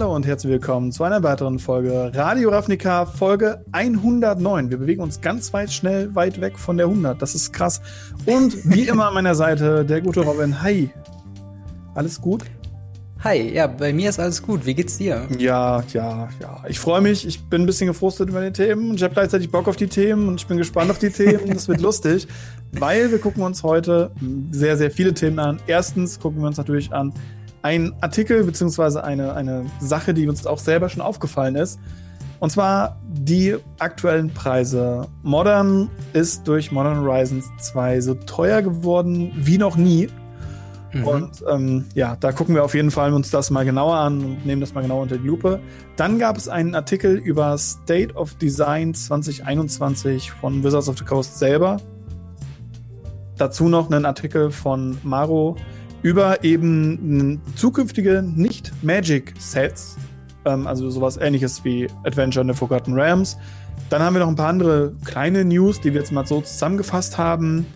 Hallo und herzlich willkommen zu einer weiteren Folge Radio Ravnica, Folge 109. Wir bewegen uns ganz weit schnell weit weg von der 100. Das ist krass. Und wie immer an meiner Seite der gute Robin. Hi. Alles gut? Hi, ja, bei mir ist alles gut. Wie geht's dir? Ja, ja, ja. Ich freue mich. Ich bin ein bisschen gefrustet über die Themen und ich habe gleichzeitig Bock auf die Themen und ich bin gespannt auf die Themen. Das wird lustig, weil wir gucken uns heute sehr, sehr viele Themen an. Erstens gucken wir uns natürlich an, ein Artikel beziehungsweise eine, eine Sache, die uns auch selber schon aufgefallen ist. Und zwar die aktuellen Preise. Modern ist durch Modern Horizons 2 so teuer geworden wie noch nie. Mhm. Und ähm, ja, da gucken wir auf jeden Fall uns das mal genauer an und nehmen das mal genau unter die Lupe. Dann gab es einen Artikel über State of Design 2021 von Wizards of the Coast selber. Dazu noch einen Artikel von Maro über eben zukünftige Nicht-Magic-Sets, ähm, also sowas ähnliches wie Adventure in the Forgotten Realms. Dann haben wir noch ein paar andere kleine News, die wir jetzt mal so zusammengefasst haben.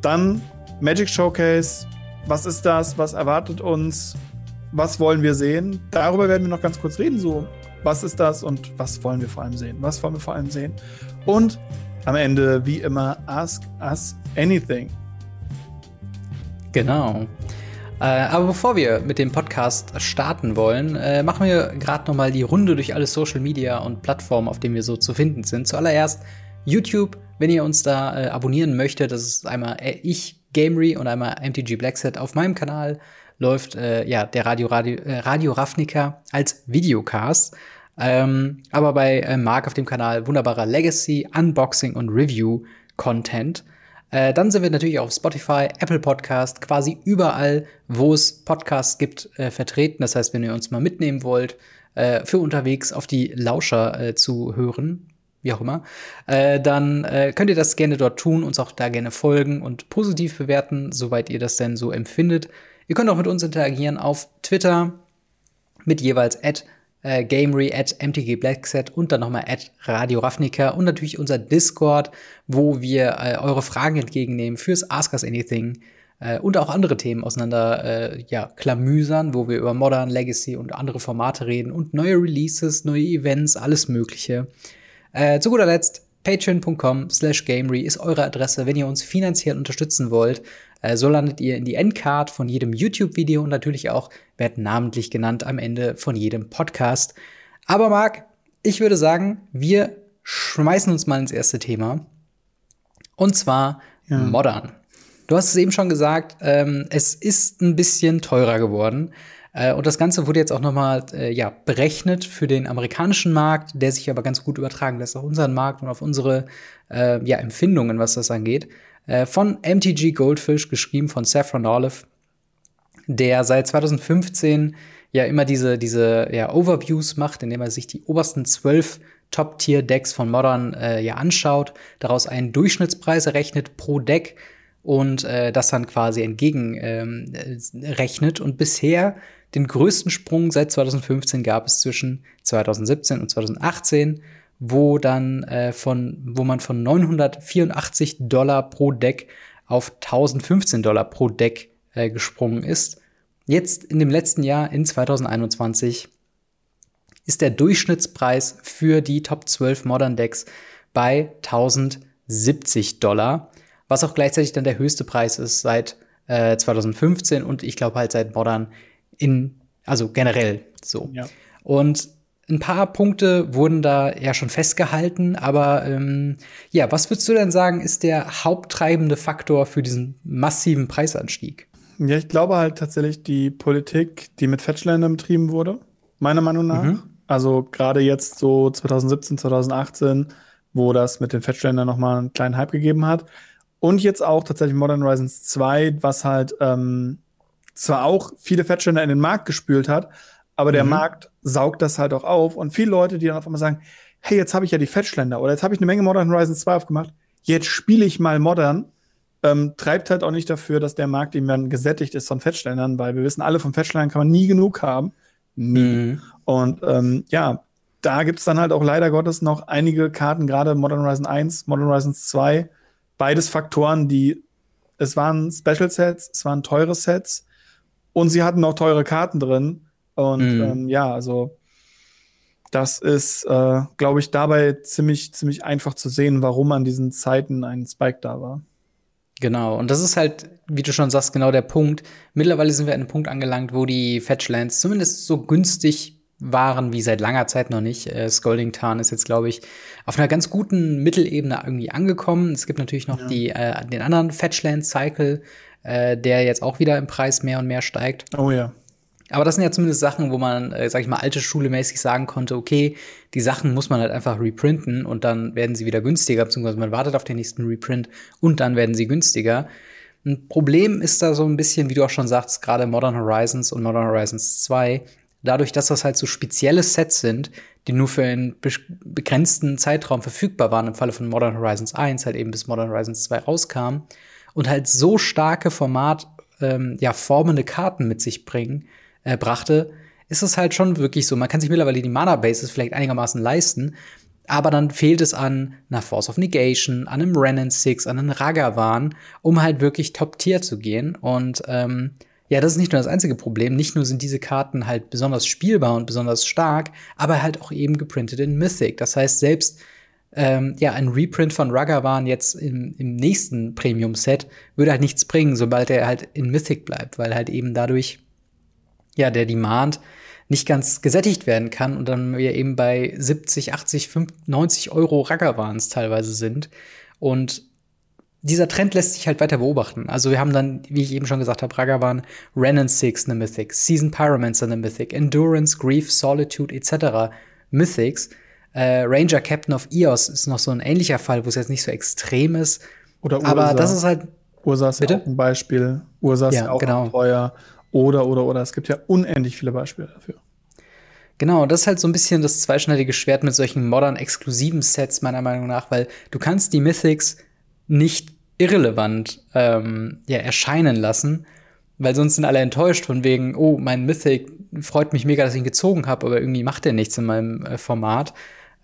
Dann Magic Showcase. Was ist das? Was erwartet uns? Was wollen wir sehen? Darüber werden wir noch ganz kurz reden. So, was ist das und was wollen wir vor allem sehen? Was wollen wir vor allem sehen? Und am Ende, wie immer, Ask Us Anything. Genau. Äh, aber bevor wir mit dem Podcast starten wollen, äh, machen wir gerade noch mal die Runde durch alle Social Media und Plattformen, auf denen wir so zu finden sind. Zuallererst YouTube, wenn ihr uns da äh, abonnieren möchtet, das ist einmal äh, ich, Gamery und einmal MTG Blackset auf meinem Kanal läuft äh, ja der Radio Radio Radio Ravnica als Videocast. Ähm, aber bei Mark auf dem Kanal wunderbarer Legacy, Unboxing und Review Content. Äh, dann sind wir natürlich auf Spotify, Apple Podcast, quasi überall, wo es Podcasts gibt, äh, vertreten. Das heißt, wenn ihr uns mal mitnehmen wollt, äh, für unterwegs auf die Lauscher äh, zu hören, wie auch immer, äh, dann äh, könnt ihr das gerne dort tun, uns auch da gerne folgen und positiv bewerten, soweit ihr das denn so empfindet. Ihr könnt auch mit uns interagieren auf Twitter mit jeweils at äh, Gamery at MTG Blackset und dann nochmal at Radio Ravnica und natürlich unser Discord, wo wir äh, eure Fragen entgegennehmen fürs Ask Us Anything äh, und auch andere Themen auseinander äh, ja, klamüsern, wo wir über Modern Legacy und andere Formate reden und neue Releases, neue Events, alles Mögliche. Äh, zu guter Letzt patreon.com slash gamery ist eure Adresse, wenn ihr uns finanziell unterstützen wollt. Äh, so landet ihr in die Endcard von jedem YouTube-Video und natürlich auch werdet namentlich genannt am Ende von jedem Podcast. Aber Marc, ich würde sagen, wir schmeißen uns mal ins erste Thema. Und zwar ja. Modern. Du hast es eben schon gesagt, ähm, es ist ein bisschen teurer geworden. Äh, und das Ganze wurde jetzt auch nochmal äh, ja, berechnet für den amerikanischen Markt, der sich aber ganz gut übertragen lässt auf unseren Markt und auf unsere äh, ja, Empfindungen, was das angeht. Äh, von MTG Goldfish, geschrieben von Saffron Olive, der seit 2015 ja immer diese, diese ja, Overviews macht, indem er sich die obersten zwölf Top-Tier-Decks von Modern äh, ja anschaut, daraus einen Durchschnittspreis errechnet pro Deck und äh, das dann quasi entgegenrechnet. Ähm, und bisher den größten Sprung seit 2015 gab es zwischen 2017 und 2018, wo dann äh, von, wo man von 984 Dollar pro Deck auf 1015 Dollar pro Deck äh, gesprungen ist. Jetzt in dem letzten Jahr, in 2021, ist der Durchschnittspreis für die Top 12 Modern Decks bei 1070 Dollar, was auch gleichzeitig dann der höchste Preis ist seit äh, 2015 und ich glaube halt seit Modern in, also generell so. Ja. Und ein paar Punkte wurden da ja schon festgehalten, aber ähm, ja, was würdest du denn sagen, ist der haupttreibende Faktor für diesen massiven Preisanstieg? Ja, ich glaube halt tatsächlich die Politik, die mit Fetchländern betrieben wurde, meiner Meinung nach. Mhm. Also gerade jetzt so 2017, 2018, wo das mit den Fetchländern nochmal einen kleinen Hype gegeben hat. Und jetzt auch tatsächlich Modern Horizons 2, was halt ähm, zwar auch viele Fettständer in den Markt gespült hat, aber der mhm. Markt saugt das halt auch auf. Und viele Leute, die dann auf einmal sagen, hey, jetzt habe ich ja die Fettschländer oder jetzt habe ich eine Menge Modern Horizons 2 aufgemacht, jetzt spiele ich mal Modern, ähm, treibt halt auch nicht dafür, dass der Markt irgendwann gesättigt ist von Fettständern, weil wir wissen alle, von Fettständern kann man nie genug haben. Nie. Mhm. Und ähm, ja, da gibt's dann halt auch leider Gottes noch einige Karten, gerade Modern Horizon 1, Modern Horizons 2, beides Faktoren, die es waren Special Sets, es waren teure Sets, und sie hatten auch teure Karten drin. Und mm. ähm, ja, also das ist, äh, glaube ich, dabei ziemlich, ziemlich einfach zu sehen, warum an diesen Zeiten ein Spike da war. Genau, und das ist halt, wie du schon sagst, genau der Punkt. Mittlerweile sind wir an einem Punkt angelangt, wo die Fetchlands zumindest so günstig waren wie seit langer Zeit noch nicht. Äh, Scolding Tarn ist jetzt, glaube ich, auf einer ganz guten Mittelebene irgendwie angekommen. Es gibt natürlich noch ja. die, äh, den anderen Fetchland Cycle, äh, der jetzt auch wieder im Preis mehr und mehr steigt. Oh ja. Aber das sind ja zumindest Sachen, wo man, äh, sag ich mal, alte Schule mäßig sagen konnte, okay, die Sachen muss man halt einfach reprinten und dann werden sie wieder günstiger, beziehungsweise man wartet auf den nächsten Reprint und dann werden sie günstiger. Ein Problem ist da so ein bisschen, wie du auch schon sagst, gerade Modern Horizons und Modern Horizons 2, dadurch, dass das halt so spezielle Sets sind, die nur für einen be begrenzten Zeitraum verfügbar waren, im Falle von Modern Horizons 1 halt eben bis Modern Horizons 2 rauskam und halt so starke Format, ähm, ja, formende Karten mit sich bringen, äh, brachte, ist es halt schon wirklich so. Man kann sich mittlerweile die Mana-Bases vielleicht einigermaßen leisten, aber dann fehlt es an einer Force of Negation, an einem Renan 6, an einem Ragavan, um halt wirklich Top-Tier zu gehen. Und ähm, ja, das ist nicht nur das einzige Problem. Nicht nur sind diese Karten halt besonders spielbar und besonders stark, aber halt auch eben geprintet in Mythic. Das heißt, selbst ähm, ja, ein Reprint von Ragavan jetzt im, im nächsten Premium-Set würde halt nichts bringen, sobald er halt in Mythic bleibt, weil halt eben dadurch ja, der Demand nicht ganz gesättigt werden kann und dann wir eben bei 70, 80, 50, 90 Euro Ragavans teilweise sind. Und dieser Trend lässt sich halt weiter beobachten. Also wir haben dann, wie ich eben schon gesagt habe, Ragavan, Renan 6 eine Mythic, Season Pyromancer eine Mythic, Endurance, Grief, Solitude etc. Mythics. Äh, Ranger Captain of Eos ist noch so ein ähnlicher Fall, wo es jetzt nicht so extrem ist. Oder Ursa. Aber das ist halt. Ursa ist ja auch ein Beispiel. Ursa ist ja, auch genau. teuer. Oder, oder, oder. Es gibt ja unendlich viele Beispiele dafür. Genau, das ist halt so ein bisschen das zweischneidige Schwert mit solchen modern exklusiven Sets, meiner Meinung nach, weil du kannst die Mythics nicht irrelevant ähm, ja, erscheinen lassen, weil sonst sind alle enttäuscht von wegen, oh, mein Mythic freut mich mega, dass ich ihn gezogen habe, aber irgendwie macht er nichts in meinem äh, Format.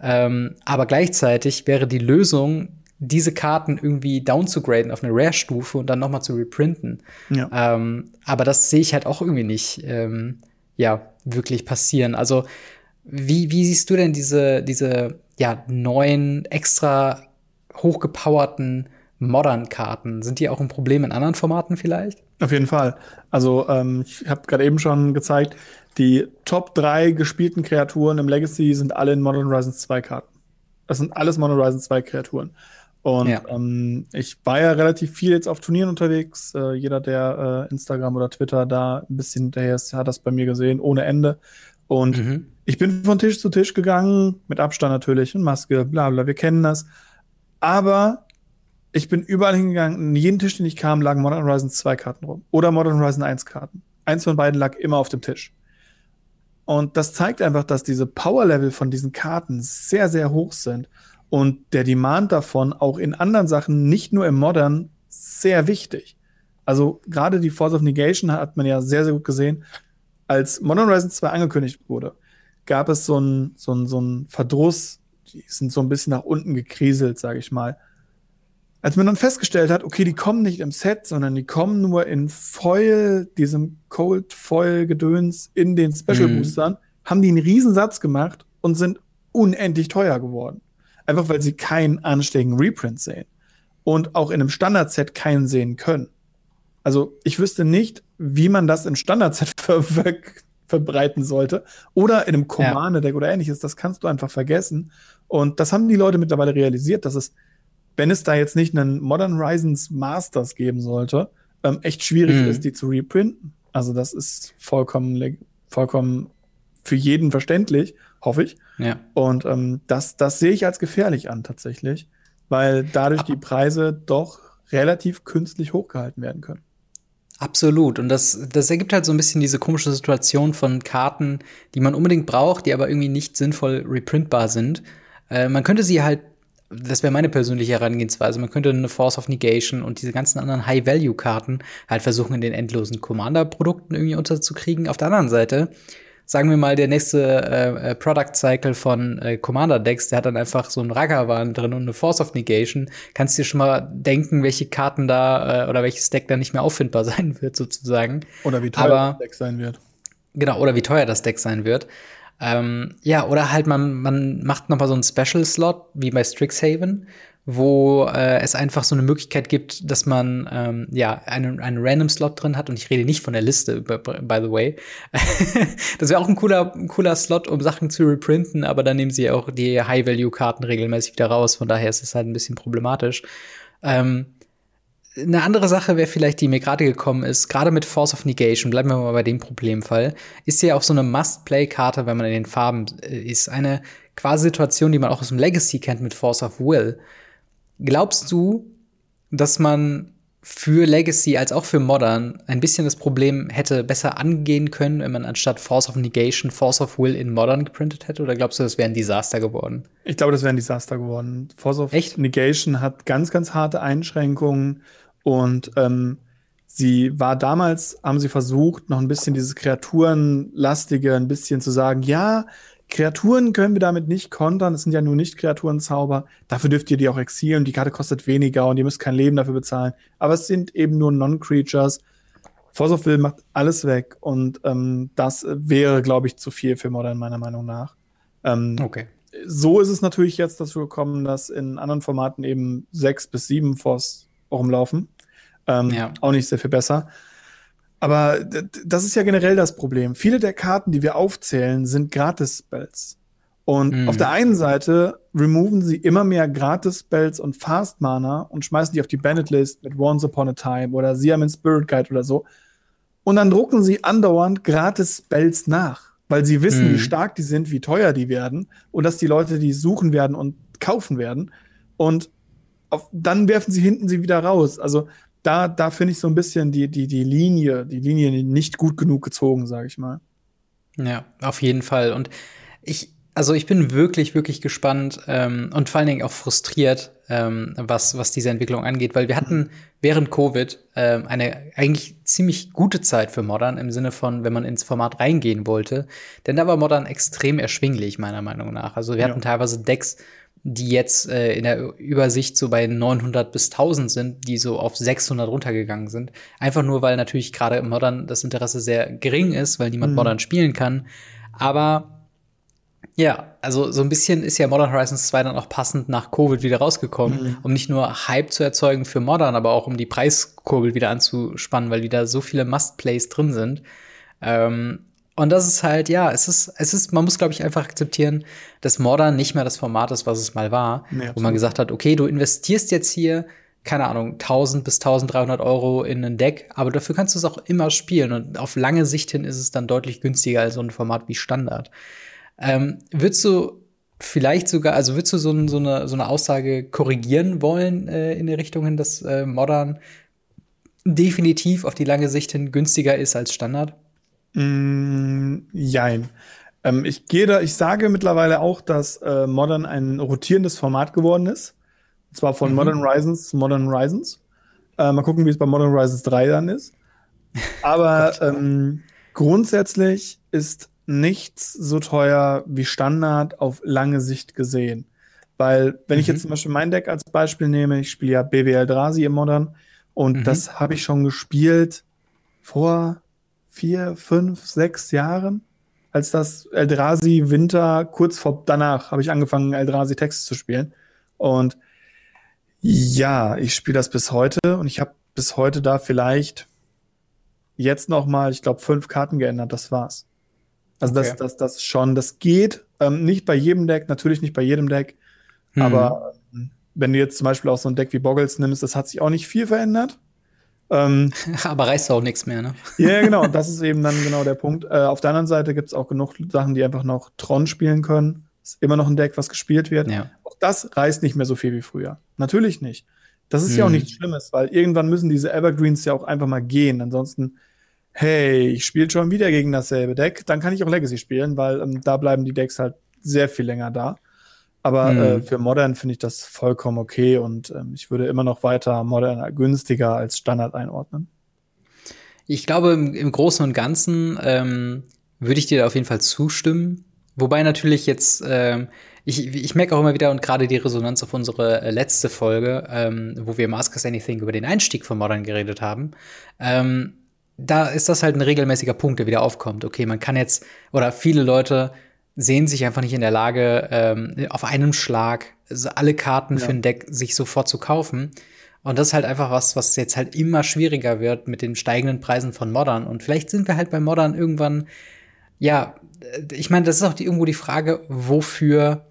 Ähm, aber gleichzeitig wäre die Lösung, diese Karten irgendwie down zu graden auf eine Rare-Stufe und dann noch mal zu reprinten. Ja. Ähm, aber das sehe ich halt auch irgendwie nicht, ähm, ja, wirklich passieren. Also, wie, wie siehst du denn diese, diese, ja, neuen, extra hochgepowerten Modern-Karten? Sind die auch ein Problem in anderen Formaten vielleicht? Auf jeden Fall. Also, ähm, ich habe gerade eben schon gezeigt, die Top 3 gespielten Kreaturen im Legacy sind alle in Modern Horizons 2 Karten. Das sind alles Modern Horizons 2 Kreaturen. Und ja. ähm, ich war ja relativ viel jetzt auf Turnieren unterwegs. Äh, jeder, der äh, Instagram oder Twitter da ein bisschen hinterher ist, hat das bei mir gesehen, ohne Ende. Und mhm. ich bin von Tisch zu Tisch gegangen, mit Abstand natürlich und Maske, bla bla, wir kennen das. Aber ich bin überall hingegangen, in jeden Tisch, den ich kam, lagen Modern Horizon 2 Karten rum. Oder Modern Horizon 1 Karten. Eins von beiden lag immer auf dem Tisch. Und das zeigt einfach, dass diese Power-Level von diesen Karten sehr, sehr hoch sind und der Demand davon auch in anderen Sachen, nicht nur im Modern, sehr wichtig. Also gerade die Force of Negation hat man ja sehr, sehr gut gesehen. Als Modern Horizon 2 angekündigt wurde, gab es so ein, so ein, so ein Verdruss, die sind so ein bisschen nach unten gekriselt, sage ich mal. Als man dann festgestellt hat, okay, die kommen nicht im Set, sondern die kommen nur in Foil, diesem Cold Foil Gedöns in den Special mhm. Boostern, mhm. haben die einen Riesensatz gemacht und sind unendlich teuer geworden. Einfach weil sie keinen anständigen Reprint sehen. Und auch in einem Standard-Set keinen sehen können. Also ich wüsste nicht, wie man das in Standard-Set ver ver verbreiten sollte. Oder in einem Commander-Deck ja. oder ähnliches. Das kannst du einfach vergessen. Und das haben die Leute mittlerweile realisiert, dass es, wenn es da jetzt nicht einen Modern Horizons Masters geben sollte, ähm, echt schwierig mhm. ist, die zu reprinten. Also das ist vollkommen, vollkommen für jeden verständlich hoffe ich. Ja. Und ähm, das, das sehe ich als gefährlich an tatsächlich, weil dadurch die Preise doch relativ künstlich hochgehalten werden können. Absolut. Und das, das ergibt halt so ein bisschen diese komische Situation von Karten, die man unbedingt braucht, die aber irgendwie nicht sinnvoll reprintbar sind. Äh, man könnte sie halt, das wäre meine persönliche Herangehensweise, man könnte eine Force of Negation und diese ganzen anderen High-Value-Karten halt versuchen, in den endlosen Commander-Produkten irgendwie unterzukriegen. Auf der anderen Seite sagen wir mal, der nächste äh, äh, Product Cycle von äh, Commander Decks, der hat dann einfach so ein Ragavan drin und eine Force of Negation. Kannst dir schon mal denken, welche Karten da äh, oder welches Deck da nicht mehr auffindbar sein wird, sozusagen. Oder wie teuer das Deck sein wird. genau, oder wie teuer das Deck sein wird. Ähm, ja, oder halt man, man macht noch mal so einen Special-Slot, wie bei Strixhaven, wo äh, es einfach so eine Möglichkeit gibt, dass man ähm, ja einen, einen random Slot drin hat und ich rede nicht von der Liste, by, the way. das wäre auch ein cooler, cooler Slot, um Sachen zu reprinten, aber dann nehmen sie auch die High-Value-Karten regelmäßig wieder raus, von daher ist es halt ein bisschen problematisch. Ähm, eine andere Sache wäre vielleicht, die mir gerade gekommen ist, gerade mit Force of Negation, bleiben wir mal bei dem Problemfall, ist ja auch so eine Must-Play-Karte, wenn man in den Farben äh, ist. Eine quasi Situation, die man auch aus dem Legacy kennt mit Force of Will. Glaubst du, dass man für Legacy als auch für Modern ein bisschen das Problem hätte besser angehen können, wenn man anstatt Force of Negation Force of Will in Modern geprintet hätte? Oder glaubst du, das wäre ein Desaster geworden? Ich glaube, das wäre ein Desaster geworden. Force of Echt? Negation hat ganz, ganz harte Einschränkungen und ähm, sie war damals, haben sie versucht, noch ein bisschen dieses Kreaturenlastige, ein bisschen zu sagen, ja, Kreaturen können wir damit nicht kontern. Es sind ja nur nicht Kreaturenzauber. Dafür dürft ihr die auch exilen. Die Karte kostet weniger und ihr müsst kein Leben dafür bezahlen. Aber es sind eben nur Non-Creatures. Force of Will macht alles weg. Und ähm, das wäre, glaube ich, zu viel für Modern, meiner Meinung nach. Ähm, okay. So ist es natürlich jetzt dazu gekommen, dass in anderen Formaten eben sechs bis sieben Force rumlaufen. Ähm, ja. Auch nicht sehr viel besser. Aber das ist ja generell das Problem. Viele der Karten, die wir aufzählen, sind Gratis-Spells. Und mm. auf der einen Seite removen sie immer mehr Gratis-Spells und Fast-Mana und schmeißen die auf die Banned-List mit Once Upon a Time oder Siamen Spirit Guide oder so. Und dann drucken sie andauernd Gratis-Spells nach, weil sie wissen, mm. wie stark die sind, wie teuer die werden und dass die Leute die suchen werden und kaufen werden. Und auf, dann werfen sie hinten sie wieder raus. Also da, da finde ich so ein bisschen die, die, die Linie, die Linie nicht gut genug gezogen, sage ich mal. Ja, auf jeden Fall. Und ich, also ich bin wirklich, wirklich gespannt ähm, und vor allen Dingen auch frustriert, ähm, was, was diese Entwicklung angeht, weil wir hatten während Covid ähm, eine eigentlich ziemlich gute Zeit für Modern im Sinne von, wenn man ins Format reingehen wollte. Denn da war Modern extrem erschwinglich, meiner Meinung nach. Also wir ja. hatten teilweise Decks, die jetzt äh, in der Übersicht so bei 900 bis 1000 sind, die so auf 600 runtergegangen sind. Einfach nur, weil natürlich gerade im Modern das Interesse sehr gering ist, weil niemand mhm. Modern spielen kann. Aber ja, also so ein bisschen ist ja Modern Horizons 2 dann auch passend nach Covid wieder rausgekommen, mhm. um nicht nur Hype zu erzeugen für Modern, aber auch um die Preiskurbel wieder anzuspannen, weil wieder so viele Must-Plays drin sind. Ähm, und das ist halt, ja, es ist, es ist, man muss, glaube ich, einfach akzeptieren, dass Modern nicht mehr das Format ist, was es mal war, nee, wo man gesagt hat, okay, du investierst jetzt hier, keine Ahnung, 1000 bis 1300 Euro in ein Deck, aber dafür kannst du es auch immer spielen und auf lange Sicht hin ist es dann deutlich günstiger als so ein Format wie Standard. Ähm, würdest du vielleicht sogar, also würdest du so, so, eine, so eine Aussage korrigieren wollen äh, in die Richtung hin, dass äh, Modern definitiv auf die lange Sicht hin günstiger ist als Standard? Mm, jein. Ähm, ich gehe da, ich sage mittlerweile auch, dass äh, Modern ein rotierendes Format geworden ist. Und zwar von mhm. Modern Horizons zu Modern Horizons. Äh, mal gucken, wie es bei Modern Horizons 3 dann ist. Aber ähm, grundsätzlich ist nichts so teuer wie Standard auf lange Sicht gesehen. Weil, wenn mhm. ich jetzt zum Beispiel mein Deck als Beispiel nehme, ich spiele ja BWL Drasi im Modern und mhm. das habe ich schon gespielt vor vier, fünf, sechs Jahren, als das Eldrazi Winter, kurz vor danach habe ich angefangen, Eldrazi Texte zu spielen. Und ja, ich spiele das bis heute und ich habe bis heute da vielleicht jetzt noch mal, ich glaube, fünf Karten geändert. Das war's. Also okay. das, das, das schon, das geht. Ähm, nicht bei jedem Deck, natürlich nicht bei jedem Deck. Mhm. Aber ähm, wenn du jetzt zum Beispiel auch so ein Deck wie Boggles nimmst, das hat sich auch nicht viel verändert. Ähm, Aber reißt auch nichts mehr, ne? Ja, genau. Und das ist eben dann genau der Punkt. Äh, auf der anderen Seite gibt es auch genug Sachen, die einfach noch Tron spielen können. Ist immer noch ein Deck, was gespielt wird. Ja. Auch das reißt nicht mehr so viel wie früher. Natürlich nicht. Das ist hm. ja auch mhm. nichts Schlimmes, weil irgendwann müssen diese Evergreens ja auch einfach mal gehen. Ansonsten, hey, ich spiele schon wieder gegen dasselbe Deck, dann kann ich auch Legacy spielen, weil ähm, da bleiben die Decks halt sehr viel länger da. Aber mhm. äh, für Modern finde ich das vollkommen okay und ähm, ich würde immer noch weiter Modern günstiger als Standard einordnen. Ich glaube, im, im Großen und Ganzen ähm, würde ich dir da auf jeden Fall zustimmen. Wobei natürlich jetzt, ähm, ich, ich merke auch immer wieder und gerade die Resonanz auf unsere äh, letzte Folge, ähm, wo wir im Ask Us Anything über den Einstieg von Modern geredet haben, ähm, da ist das halt ein regelmäßiger Punkt, der wieder aufkommt. Okay, man kann jetzt, oder viele Leute sehen sich einfach nicht in der Lage, ähm, auf einem Schlag alle Karten ja. für ein Deck sich sofort zu kaufen. Und das ist halt einfach was, was jetzt halt immer schwieriger wird mit den steigenden Preisen von Modern. Und vielleicht sind wir halt bei Modern irgendwann, ja, ich meine, das ist auch die, irgendwo die Frage, wofür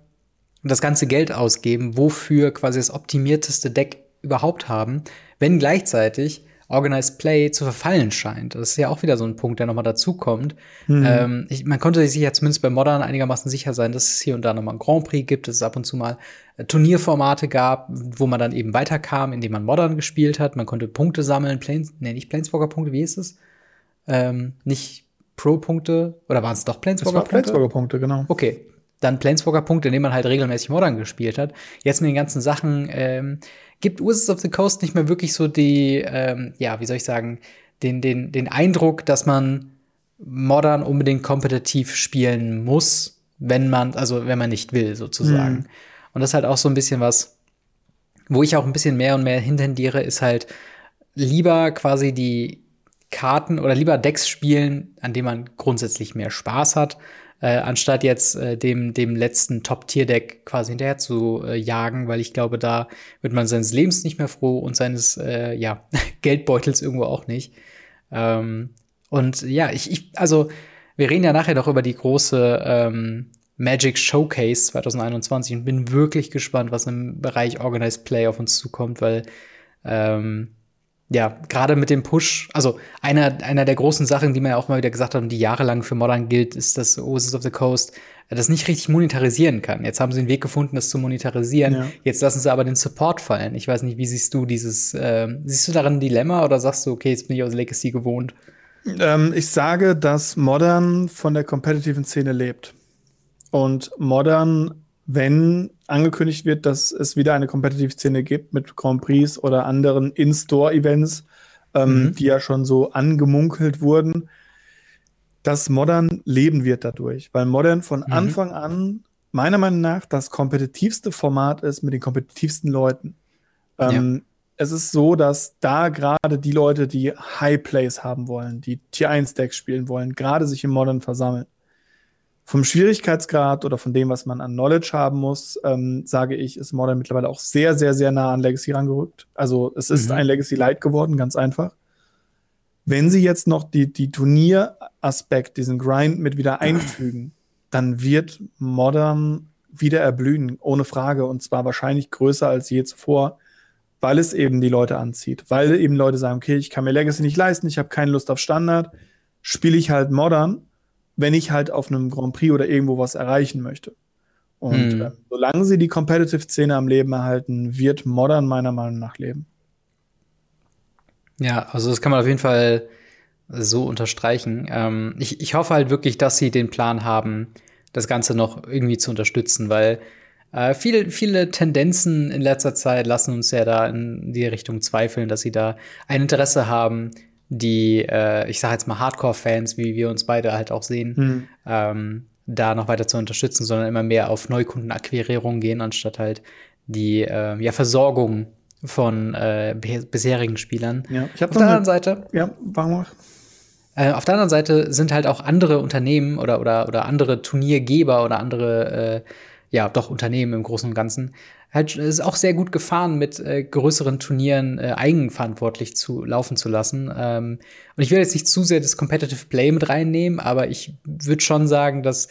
das ganze Geld ausgeben, wofür quasi das optimierteste Deck überhaupt haben, wenn gleichzeitig Organized Play zu verfallen scheint. Das ist ja auch wieder so ein Punkt, der nochmal dazukommt. Mhm. Ähm, ich, man konnte sich ja zumindest bei Modern einigermaßen sicher sein, dass es hier und da nochmal ein Grand Prix gibt, dass es ab und zu mal äh, Turnierformate gab, wo man dann eben weiterkam, indem man Modern gespielt hat. Man konnte Punkte sammeln, Planes, nee, nicht Planeswalker-Punkte, wie ist es? Ähm, nicht Pro-Punkte, oder waren es doch Planeswalker-Punkte? Planeswalker-Punkte, genau. Okay, dann Planeswalker-Punkte, indem man halt regelmäßig Modern gespielt hat. Jetzt mit den ganzen Sachen ähm, gibt Wizards of the Coast nicht mehr wirklich so die, ähm, ja, wie soll ich sagen, den, den, den Eindruck, dass man Modern unbedingt kompetitiv spielen muss, wenn man, also wenn man nicht will, sozusagen. Mhm. Und das ist halt auch so ein bisschen was, wo ich auch ein bisschen mehr und mehr hintendiere, ist halt lieber quasi die Karten oder lieber Decks spielen, an denen man grundsätzlich mehr Spaß hat, äh, anstatt jetzt äh, dem, dem letzten Top-Tier-Deck quasi hinterher zu äh, jagen, weil ich glaube, da wird man seines Lebens nicht mehr froh und seines äh, ja, Geldbeutels irgendwo auch nicht. Ähm, und ja, ich, ich, also wir reden ja nachher noch über die große ähm, Magic Showcase 2021 und bin wirklich gespannt, was im Bereich Organized Play auf uns zukommt, weil ähm, ja, gerade mit dem Push, also einer, einer der großen Sachen, die man ja auch mal wieder gesagt hat und die jahrelang für Modern gilt, ist, dass Oasis of the Coast das nicht richtig monetarisieren kann. Jetzt haben sie einen Weg gefunden, das zu monetarisieren. Ja. Jetzt lassen sie aber den Support fallen. Ich weiß nicht, wie siehst du dieses, äh, siehst du darin ein Dilemma oder sagst du, okay, jetzt bin ich aus Legacy gewohnt? Ähm, ich sage, dass Modern von der kompetitiven Szene lebt. Und Modern wenn angekündigt wird, dass es wieder eine Competitive-Szene gibt mit Grand Prix oder anderen In-Store-Events, ähm, mhm. die ja schon so angemunkelt wurden, dass Modern leben wird dadurch. Weil Modern von mhm. Anfang an meiner Meinung nach das kompetitivste Format ist mit den kompetitivsten Leuten. Ähm, ja. Es ist so, dass da gerade die Leute, die High Plays haben wollen, die Tier 1 Decks spielen wollen, gerade sich im Modern versammeln vom Schwierigkeitsgrad oder von dem, was man an Knowledge haben muss, ähm, sage ich, ist Modern mittlerweile auch sehr, sehr, sehr nah an Legacy rangerückt. Also es ist mhm. ein Legacy Light geworden, ganz einfach. Wenn sie jetzt noch die, die Turnieraspekt, diesen Grind mit wieder einfügen, dann wird Modern wieder erblühen, ohne Frage. Und zwar wahrscheinlich größer als je zuvor, weil es eben die Leute anzieht. Weil eben Leute sagen, okay, ich kann mir Legacy nicht leisten, ich habe keine Lust auf Standard, spiele ich halt Modern wenn ich halt auf einem Grand Prix oder irgendwo was erreichen möchte. Und hm. äh, solange sie die Competitive-Szene am Leben erhalten, wird Modern meiner Meinung nach leben. Ja, also das kann man auf jeden Fall so unterstreichen. Ähm, ich, ich hoffe halt wirklich, dass sie den Plan haben, das Ganze noch irgendwie zu unterstützen, weil äh, viele, viele Tendenzen in letzter Zeit lassen uns ja da in die Richtung zweifeln, dass sie da ein Interesse haben, die, äh, ich sage jetzt mal Hardcore-Fans, wie wir uns beide halt auch sehen, mhm. ähm, da noch weiter zu unterstützen, sondern immer mehr auf Neukundenakquirierung gehen, anstatt halt die äh, ja, Versorgung von äh, bisherigen Spielern. Ja, ich auf der anderen Seite. Ja, warum äh, auf der anderen Seite sind halt auch andere Unternehmen oder, oder, oder andere Turniergeber oder andere, äh, ja, doch Unternehmen im Großen und Ganzen, halt ist auch sehr gut gefahren, mit äh, größeren Turnieren äh, eigenverantwortlich zu laufen zu lassen. Ähm, und ich will jetzt nicht zu sehr das Competitive Play mit reinnehmen, aber ich würde schon sagen, dass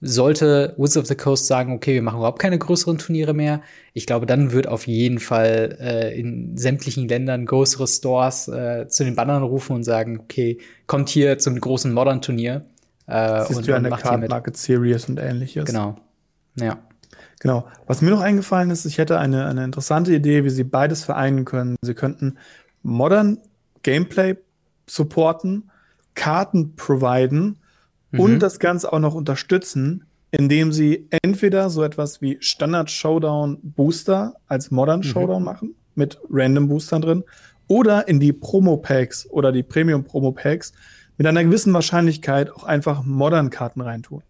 sollte Wizards of the Coast sagen, okay, wir machen überhaupt keine größeren Turniere mehr, ich glaube, dann wird auf jeden Fall äh, in sämtlichen Ländern größere Stores äh, zu den Bannern rufen und sagen, okay, kommt hier zum großen Modern-Turnier. Äh, Siehst und, du eine Card Market Series und ähnliches. Genau. Ja. Genau. Was mir noch eingefallen ist, ich hätte eine, eine interessante Idee, wie sie beides vereinen können. Sie könnten modern Gameplay supporten, Karten providen mhm. und das Ganze auch noch unterstützen, indem sie entweder so etwas wie Standard Showdown Booster als Modern mhm. Showdown machen, mit Random Boostern drin, oder in die Promo Packs oder die Premium Promo Packs mit einer gewissen Wahrscheinlichkeit auch einfach Modern Karten reintun.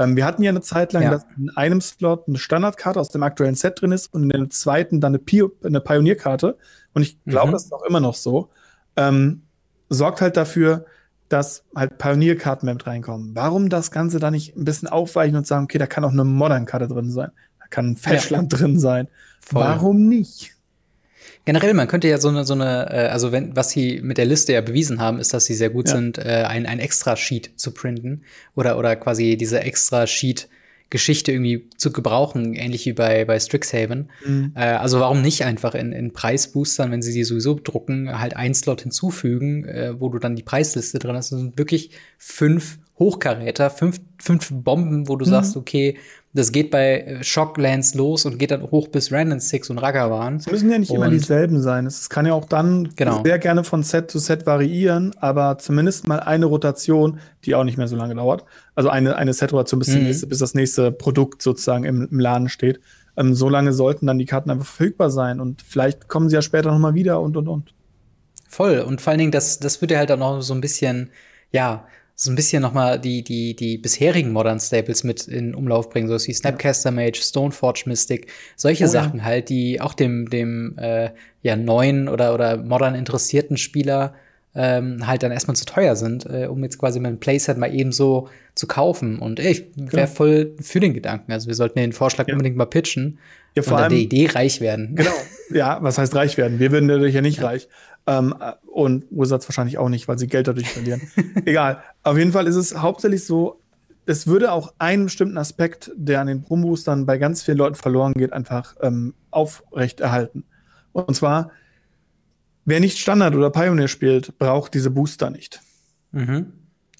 Ähm, wir hatten ja eine Zeit lang, ja. dass in einem Slot eine Standardkarte aus dem aktuellen Set drin ist und in dem zweiten dann eine, Pio eine Pionierkarte. Und ich glaube, mhm. das ist auch immer noch so. Ähm, sorgt halt dafür, dass halt Pionierkarten mit reinkommen. Warum das Ganze da nicht ein bisschen aufweichen und sagen, okay, da kann auch eine Modern-Karte drin sein, da kann ein Fashland ja. drin sein. Voll. Warum nicht? Generell, man könnte ja so eine, so eine, äh, also wenn, was sie mit der Liste ja bewiesen haben, ist, dass sie sehr gut ja. sind, äh, ein, ein Extra-Sheet zu printen oder, oder quasi diese Extra-Sheet Geschichte irgendwie zu gebrauchen, ähnlich wie bei, bei Strixhaven. Mhm. Äh, also warum nicht einfach in, in Preisboostern, wenn sie die sowieso drucken, halt ein Slot hinzufügen, äh, wo du dann die Preisliste drin hast. Das sind wirklich fünf Hochkaräter, fünf, fünf Bomben, wo du mhm. sagst, okay, das geht bei äh, Shocklands los und geht dann hoch bis Random Six und Ragavan. Es müssen ja nicht und immer dieselben sein. Es kann ja auch dann genau. sehr gerne von Set zu Set variieren, aber zumindest mal eine Rotation, die auch nicht mehr so lange dauert. Also eine, eine Set-Rotation bis, mhm. nächste, bis das nächste Produkt sozusagen im, im Laden steht. Ähm, so lange sollten dann die Karten einfach verfügbar sein und vielleicht kommen sie ja später noch mal wieder und und und. Voll. Und vor allen Dingen, das, das wird ja halt auch noch so ein bisschen, ja, so ein bisschen nochmal die, die, die bisherigen Modern Staples mit in Umlauf bringen, so wie Snapcaster Mage, Stoneforge Mystic, solche oh, Sachen ja. halt, die auch dem, dem äh, ja, neuen oder, oder modern interessierten Spieler ähm, halt dann erstmal zu teuer sind, äh, um jetzt quasi mein Playset mal eben so zu kaufen. Und ey, ich wäre genau. voll für den Gedanken. Also wir sollten den Vorschlag ja. unbedingt mal pitchen ja, vor und allem, der Idee reich werden. Genau. Ja, was heißt reich werden? Wir würden dadurch ja nicht ja. reich. Ähm, und Wizards wahrscheinlich auch nicht, weil sie Geld dadurch verlieren. Egal. Auf jeden Fall ist es hauptsächlich so, es würde auch einen bestimmten Aspekt, der an den Brummboostern bei ganz vielen Leuten verloren geht, einfach ähm, aufrechterhalten. Und zwar, wer nicht Standard oder Pioneer spielt, braucht diese Booster nicht. Mhm.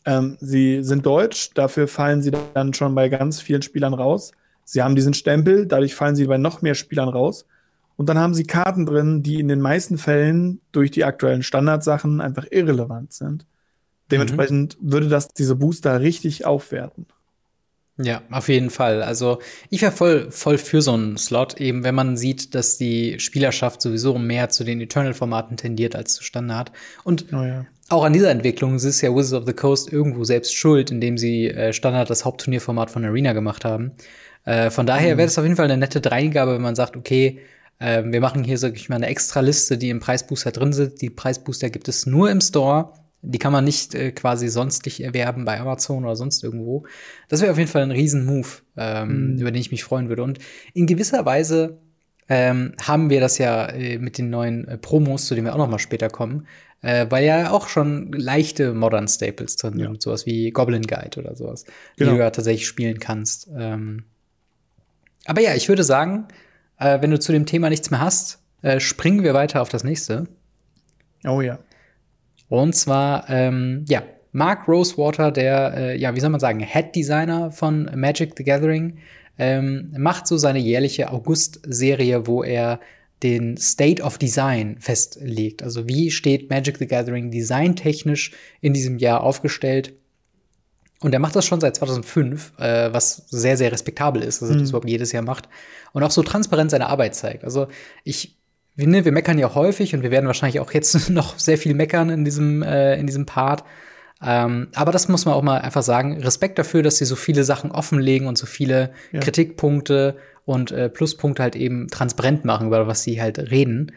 Ähm, sie sind deutsch, dafür fallen sie dann schon bei ganz vielen Spielern raus. Sie haben diesen Stempel, dadurch fallen sie bei noch mehr Spielern raus. Und dann haben sie Karten drin, die in den meisten Fällen durch die aktuellen Standardsachen einfach irrelevant sind. Dementsprechend mhm. würde das diese Booster richtig aufwerten. Ja, auf jeden Fall. Also ich wäre voll, voll für so einen Slot, eben wenn man sieht, dass die Spielerschaft sowieso mehr zu den Eternal-Formaten tendiert als zu Standard. Und oh ja. auch an dieser Entwicklung ist ja Wizards of the Coast irgendwo selbst schuld, indem sie äh, Standard das Hauptturnierformat von Arena gemacht haben. Äh, von daher mhm. wäre das auf jeden Fall eine nette Dreingabe, wenn man sagt, okay, ähm, wir machen hier, sag ich mal, eine extra Liste, die im Preisbooster drin sind. Die Preisbooster gibt es nur im Store. Die kann man nicht äh, quasi sonstlich erwerben bei Amazon oder sonst irgendwo. Das wäre auf jeden Fall ein Riesen-Move, ähm, mhm. über den ich mich freuen würde. Und in gewisser Weise ähm, haben wir das ja äh, mit den neuen äh, Promos, zu denen wir auch noch mal später kommen, äh, weil ja auch schon leichte Modern Staples drin ja. sind, sowas wie Goblin Guide oder sowas, genau. die du ja tatsächlich spielen kannst. Ähm, aber ja, ich würde sagen, äh, wenn du zu dem Thema nichts mehr hast, äh, springen wir weiter auf das nächste. Oh ja. Und zwar, ähm, ja, Mark Rosewater, der, äh, ja, wie soll man sagen, Head Designer von Magic the Gathering, ähm, macht so seine jährliche August-Serie, wo er den State of Design festlegt. Also wie steht Magic the Gathering designtechnisch in diesem Jahr aufgestellt? Und er macht das schon seit 2005, äh, was sehr, sehr respektabel ist, dass er mhm. das überhaupt jedes Jahr macht. Und auch so transparent seine Arbeit zeigt. Also ich, wir, ne, wir meckern ja häufig und wir werden wahrscheinlich auch jetzt noch sehr viel meckern in diesem, äh, in diesem Part. Ähm, aber das muss man auch mal einfach sagen. Respekt dafür, dass sie so viele Sachen offenlegen und so viele ja. Kritikpunkte und äh, Pluspunkte halt eben transparent machen, über was sie halt reden.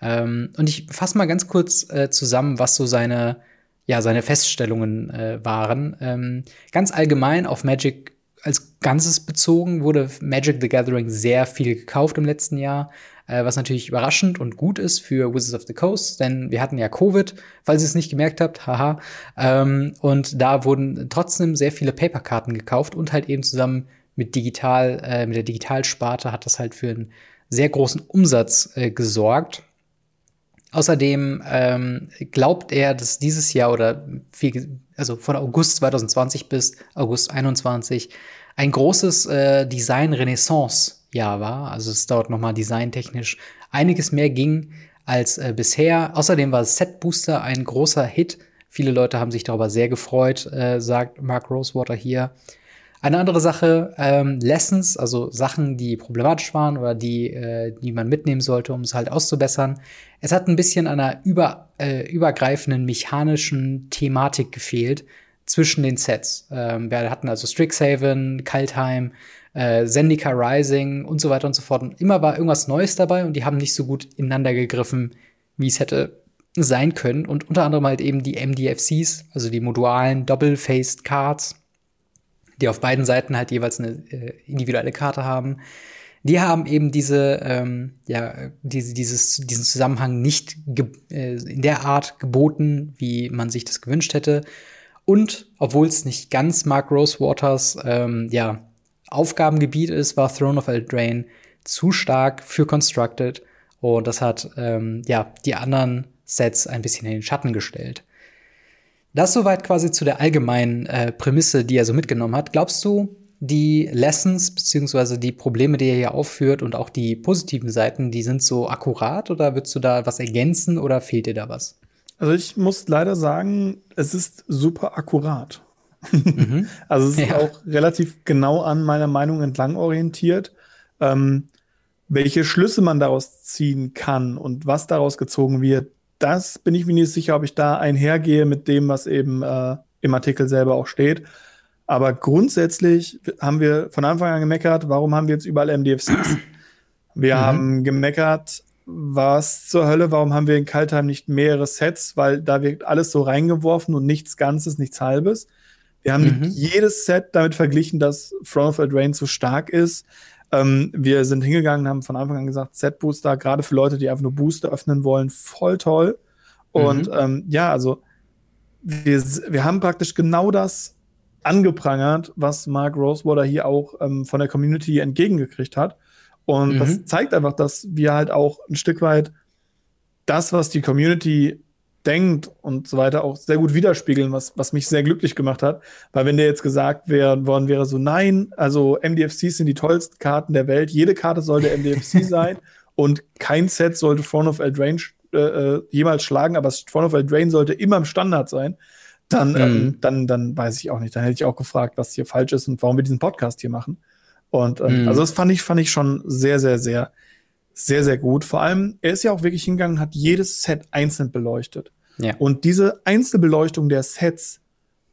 Ähm, und ich fasse mal ganz kurz äh, zusammen, was so seine ja, seine Feststellungen äh, waren. Ähm, ganz allgemein auf Magic als Ganzes bezogen wurde Magic the Gathering sehr viel gekauft im letzten Jahr, äh, was natürlich überraschend und gut ist für Wizards of the Coast, denn wir hatten ja Covid, falls ihr es nicht gemerkt habt, haha. Ähm, und da wurden trotzdem sehr viele Paperkarten gekauft und halt eben zusammen mit digital, äh, mit der Digitalsparte hat das halt für einen sehr großen Umsatz äh, gesorgt. Außerdem ähm, glaubt er, dass dieses Jahr oder viel, also von August 2020 bis August 21 ein großes äh, Design-Renaissance-Jahr war. Also es dauert nochmal designtechnisch einiges mehr ging als äh, bisher. Außerdem war Set Booster ein großer Hit. Viele Leute haben sich darüber sehr gefreut, äh, sagt Mark Rosewater hier. Eine andere Sache, ähm, Lessons, also Sachen, die problematisch waren oder die, äh, die man mitnehmen sollte, um es halt auszubessern. Es hat ein bisschen einer über, äh, übergreifenden mechanischen Thematik gefehlt zwischen den Sets. Ähm, wir hatten also Strixhaven, Kaltheim, äh, Zendika Rising und so weiter und so fort. Und immer war irgendwas Neues dabei und die haben nicht so gut ineinander gegriffen, wie es hätte sein können und unter anderem halt eben die MDFCs, also die modularen Double-Faced Cards, die auf beiden Seiten halt jeweils eine äh, individuelle Karte haben. Die haben eben diese, ähm, ja, diese, dieses, diesen Zusammenhang nicht äh, in der Art geboten, wie man sich das gewünscht hätte. Und obwohl es nicht ganz Mark Rosewaters ähm, ja, Aufgabengebiet ist, war Throne of Eldraine zu stark für Constructed. Und das hat ähm, ja die anderen Sets ein bisschen in den Schatten gestellt. Das soweit quasi zu der allgemeinen äh, Prämisse, die er so mitgenommen hat. Glaubst du, die Lessons beziehungsweise die Probleme, die er hier aufführt und auch die positiven Seiten, die sind so akkurat oder würdest du da was ergänzen oder fehlt dir da was? Also ich muss leider sagen, es ist super akkurat. Mhm. also es ist ja. auch relativ genau an meiner Meinung entlang orientiert. Ähm, welche Schlüsse man daraus ziehen kann und was daraus gezogen wird, das bin ich mir nicht sicher, ob ich da einhergehe mit dem, was eben äh, im Artikel selber auch steht. Aber grundsätzlich haben wir von Anfang an gemeckert, warum haben wir jetzt überall MDFCs? Wir mhm. haben gemeckert, was zur Hölle, warum haben wir in Kaltheim nicht mehrere Sets, weil da wird alles so reingeworfen und nichts Ganzes, nichts Halbes. Wir haben mhm. jedes Set damit verglichen, dass Front of Eldraine zu stark ist. Ähm, wir sind hingegangen, haben von Anfang an gesagt, Set-Booster, gerade für Leute, die einfach nur Booster öffnen wollen, voll toll. Und mhm. ähm, ja, also wir, wir haben praktisch genau das angeprangert, was Mark Rosewater hier auch ähm, von der Community entgegengekriegt hat. Und mhm. das zeigt einfach, dass wir halt auch ein Stück weit das, was die Community denkt und so weiter, auch sehr gut widerspiegeln, was, was mich sehr glücklich gemacht hat. Weil wenn der jetzt gesagt werden worden wäre, so nein, also MDFCs sind die tollsten Karten der Welt, jede Karte sollte MDFC sein und kein Set sollte Front of Eldraine äh, äh, jemals schlagen, aber Front of Eldraine sollte immer im Standard sein, dann, mhm. ähm, dann, dann weiß ich auch nicht. Dann hätte ich auch gefragt, was hier falsch ist und warum wir diesen Podcast hier machen. Und ähm, mhm. also das fand ich, fand ich schon sehr, sehr, sehr, sehr, sehr gut. Vor allem, er ist ja auch wirklich hingegangen, hat jedes Set einzeln beleuchtet. Ja. Und diese Einzelbeleuchtung der Sets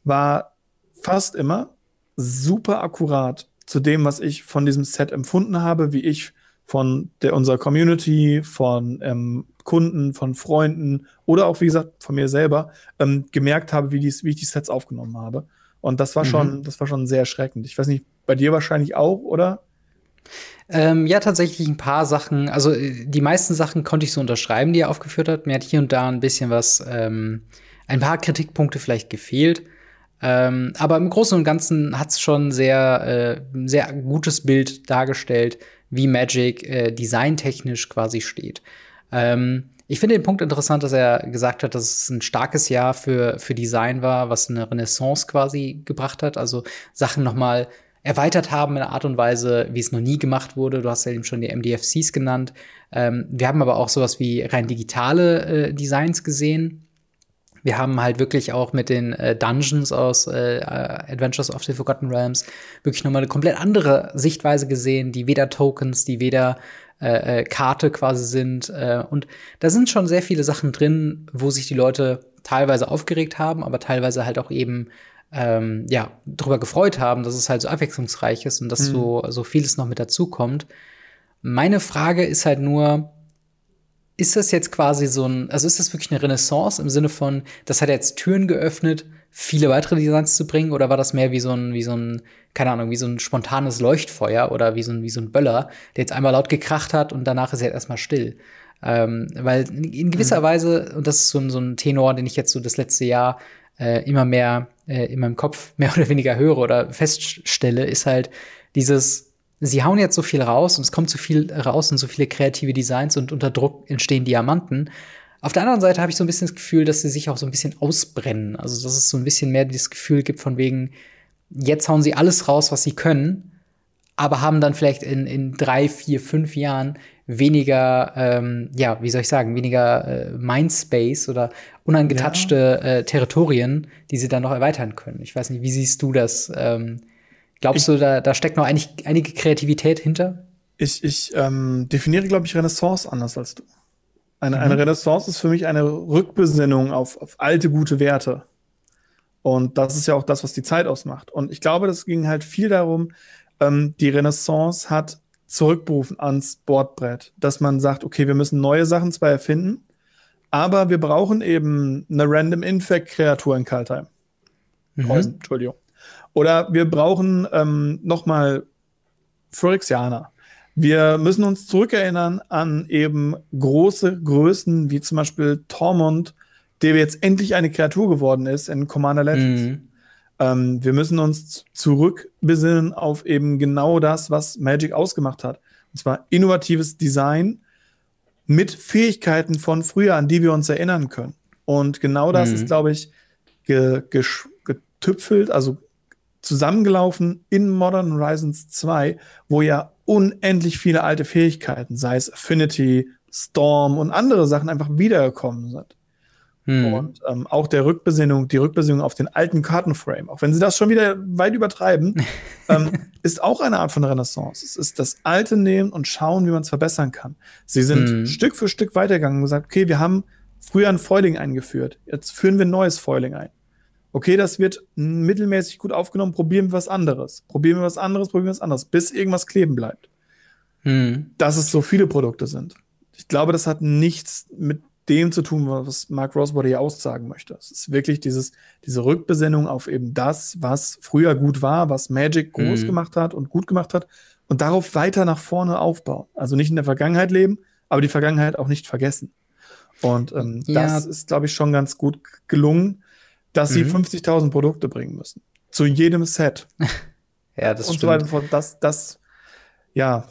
war fast immer super akkurat zu dem, was ich von diesem Set empfunden habe, wie ich von der, unserer Community, von ähm, Kunden, von Freunden oder auch, wie gesagt, von mir selber ähm, gemerkt habe, wie, dies, wie ich die Sets aufgenommen habe. Und das war mhm. schon, das war schon sehr erschreckend. Ich weiß nicht, bei dir wahrscheinlich auch, oder? Ähm, ja, tatsächlich ein paar Sachen. Also äh, die meisten Sachen konnte ich so unterschreiben, die er aufgeführt hat. Mir hat hier und da ein bisschen was, ähm, ein paar Kritikpunkte vielleicht gefehlt. Ähm, aber im Großen und Ganzen hat es schon sehr, äh, sehr gutes Bild dargestellt, wie Magic äh, designtechnisch quasi steht. Ähm, ich finde den Punkt interessant, dass er gesagt hat, dass es ein starkes Jahr für, für Design war, was eine Renaissance quasi gebracht hat. Also Sachen noch mal erweitert haben in einer Art und Weise, wie es noch nie gemacht wurde. Du hast ja eben schon die MDFCs genannt. Ähm, wir haben aber auch sowas wie rein digitale äh, Designs gesehen. Wir haben halt wirklich auch mit den äh, Dungeons aus äh, Adventures of the Forgotten Realms wirklich nochmal eine komplett andere Sichtweise gesehen, die weder Tokens, die weder äh, äh, Karte quasi sind. Äh, und da sind schon sehr viele Sachen drin, wo sich die Leute teilweise aufgeregt haben, aber teilweise halt auch eben ähm, ja, darüber gefreut haben, dass es halt so abwechslungsreich ist und dass mhm. so, so vieles noch mit dazukommt. Meine Frage ist halt nur, ist das jetzt quasi so ein, also ist das wirklich eine Renaissance im Sinne von, das hat jetzt Türen geöffnet, viele weitere Designs zu bringen, oder war das mehr wie so ein, wie so ein, keine Ahnung, wie so ein spontanes Leuchtfeuer oder wie so ein, wie so ein Böller, der jetzt einmal laut gekracht hat und danach ist er erstmal still. Ähm, weil in gewisser mhm. Weise, und das ist so ein, so ein Tenor, den ich jetzt so das letzte Jahr äh, immer mehr äh, in meinem Kopf mehr oder weniger höre oder feststelle, ist halt dieses, sie hauen jetzt so viel raus und es kommt so viel raus und so viele kreative Designs und unter Druck entstehen Diamanten. Auf der anderen Seite habe ich so ein bisschen das Gefühl, dass sie sich auch so ein bisschen ausbrennen. Also, dass es so ein bisschen mehr dieses Gefühl gibt von wegen, jetzt hauen sie alles raus, was sie können, aber haben dann vielleicht in, in drei, vier, fünf Jahren weniger, ähm, ja, wie soll ich sagen, weniger äh, Mindspace oder unangetatschte ja. äh, Territorien, die sie dann noch erweitern können. Ich weiß nicht, wie siehst du das? Ähm, glaubst ich, du, da, da steckt noch einig, einige Kreativität hinter? Ich, ich ähm, definiere, glaube ich, Renaissance anders als du. Eine, mhm. eine Renaissance ist für mich eine Rückbesinnung auf, auf alte, gute Werte. Und das ist ja auch das, was die Zeit ausmacht. Und ich glaube, das ging halt viel darum, ähm, die Renaissance hat zurückberufen ans Bordbrett, dass man sagt, okay, wir müssen neue Sachen zwar erfinden, Aber wir brauchen eben eine Random Infect-Kreatur in Kaltheim. Mhm. Entschuldigung. Oder wir brauchen ähm, nochmal Phyrexianer. Wir müssen uns zurückerinnern an eben große Größen, wie zum Beispiel Tormund, der jetzt endlich eine Kreatur geworden ist in Commander Legends. Mhm. Ähm, wir müssen uns zurückbesinnen auf eben genau das, was Magic ausgemacht hat. Und zwar innovatives Design mit Fähigkeiten von früher, an die wir uns erinnern können. Und genau das mhm. ist, glaube ich, ge getüpfelt, also zusammengelaufen in Modern Horizons 2, wo ja unendlich viele alte Fähigkeiten, sei es Affinity, Storm und andere Sachen einfach wiedergekommen sind. Hm. Und ähm, auch der Rückbesinnung, die Rückbesinnung auf den alten Kartenframe, auch wenn sie das schon wieder weit übertreiben, ähm, ist auch eine Art von Renaissance. Es ist das Alte nehmen und schauen, wie man es verbessern kann. Sie sind hm. Stück für Stück weitergegangen und gesagt, okay, wir haben früher ein Foiling eingeführt, jetzt führen wir ein neues Foiling ein okay, das wird mittelmäßig gut aufgenommen, probieren wir was anderes. Probieren wir was anderes, probieren wir was anderes, bis irgendwas kleben bleibt. Hm. Dass es so viele Produkte sind. Ich glaube, das hat nichts mit dem zu tun, was Mark Rosebody hier aussagen möchte. Es ist wirklich dieses, diese Rückbesinnung auf eben das, was früher gut war, was Magic groß hm. gemacht hat und gut gemacht hat und darauf weiter nach vorne aufbauen. Also nicht in der Vergangenheit leben, aber die Vergangenheit auch nicht vergessen. Und ähm, ja. das ist, glaube ich, schon ganz gut gelungen dass mhm. sie 50.000 Produkte bringen müssen. Zu jedem Set. ja, das und stimmt. Und so weiter. Das, das, ja,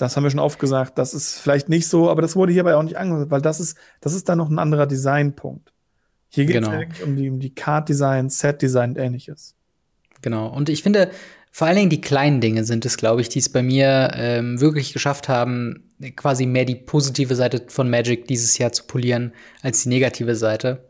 das haben wir schon oft gesagt. Das ist vielleicht nicht so, aber das wurde hierbei auch nicht angehört, weil das ist, das ist dann noch ein anderer Designpunkt. Hier geht es genau. um die, um die Card-Design, Set-Design und ähnliches. Genau. Und ich finde, vor allen Dingen die kleinen Dinge sind es, glaube ich, die es bei mir ähm, wirklich geschafft haben, quasi mehr die positive Seite von Magic dieses Jahr zu polieren als die negative Seite.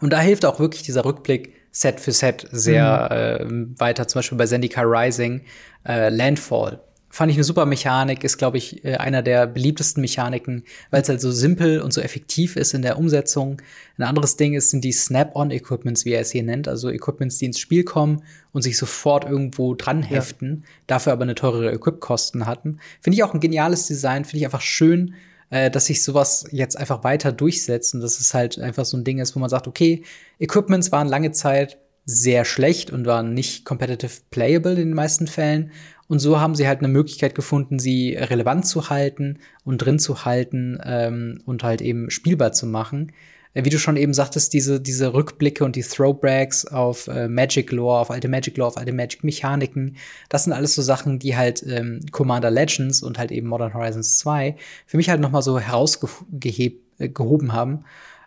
Und da hilft auch wirklich dieser Rückblick Set für Set sehr mhm. äh, weiter. Zum Beispiel bei Zendikar Rising, äh, Landfall. Fand ich eine super Mechanik, ist, glaube ich, äh, einer der beliebtesten Mechaniken, weil es halt so simpel und so effektiv ist in der Umsetzung. Ein anderes Ding ist, sind die Snap-on-Equipments, wie er es hier nennt, also Equipments, die ins Spiel kommen und sich sofort irgendwo dran heften, ja. dafür aber eine teurere Equip-Kosten hatten. Finde ich auch ein geniales Design, finde ich einfach schön, äh, dass sich sowas jetzt einfach weiter durchsetzt und dass es halt einfach so ein Ding ist, wo man sagt, okay, Equipments waren lange Zeit sehr schlecht und waren nicht competitive playable in den meisten Fällen. Und so haben sie halt eine Möglichkeit gefunden, sie relevant zu halten und drin zu halten ähm, und halt eben spielbar zu machen. Äh, wie du schon eben sagtest, diese, diese Rückblicke und die Throwbacks auf äh, Magic Lore, auf alte Magic Lore, auf alte Magic Mechaniken, das sind alles so Sachen, die halt ähm, Commander Legends und halt eben Modern Horizons 2 für mich halt noch mal so herausgehoben haben,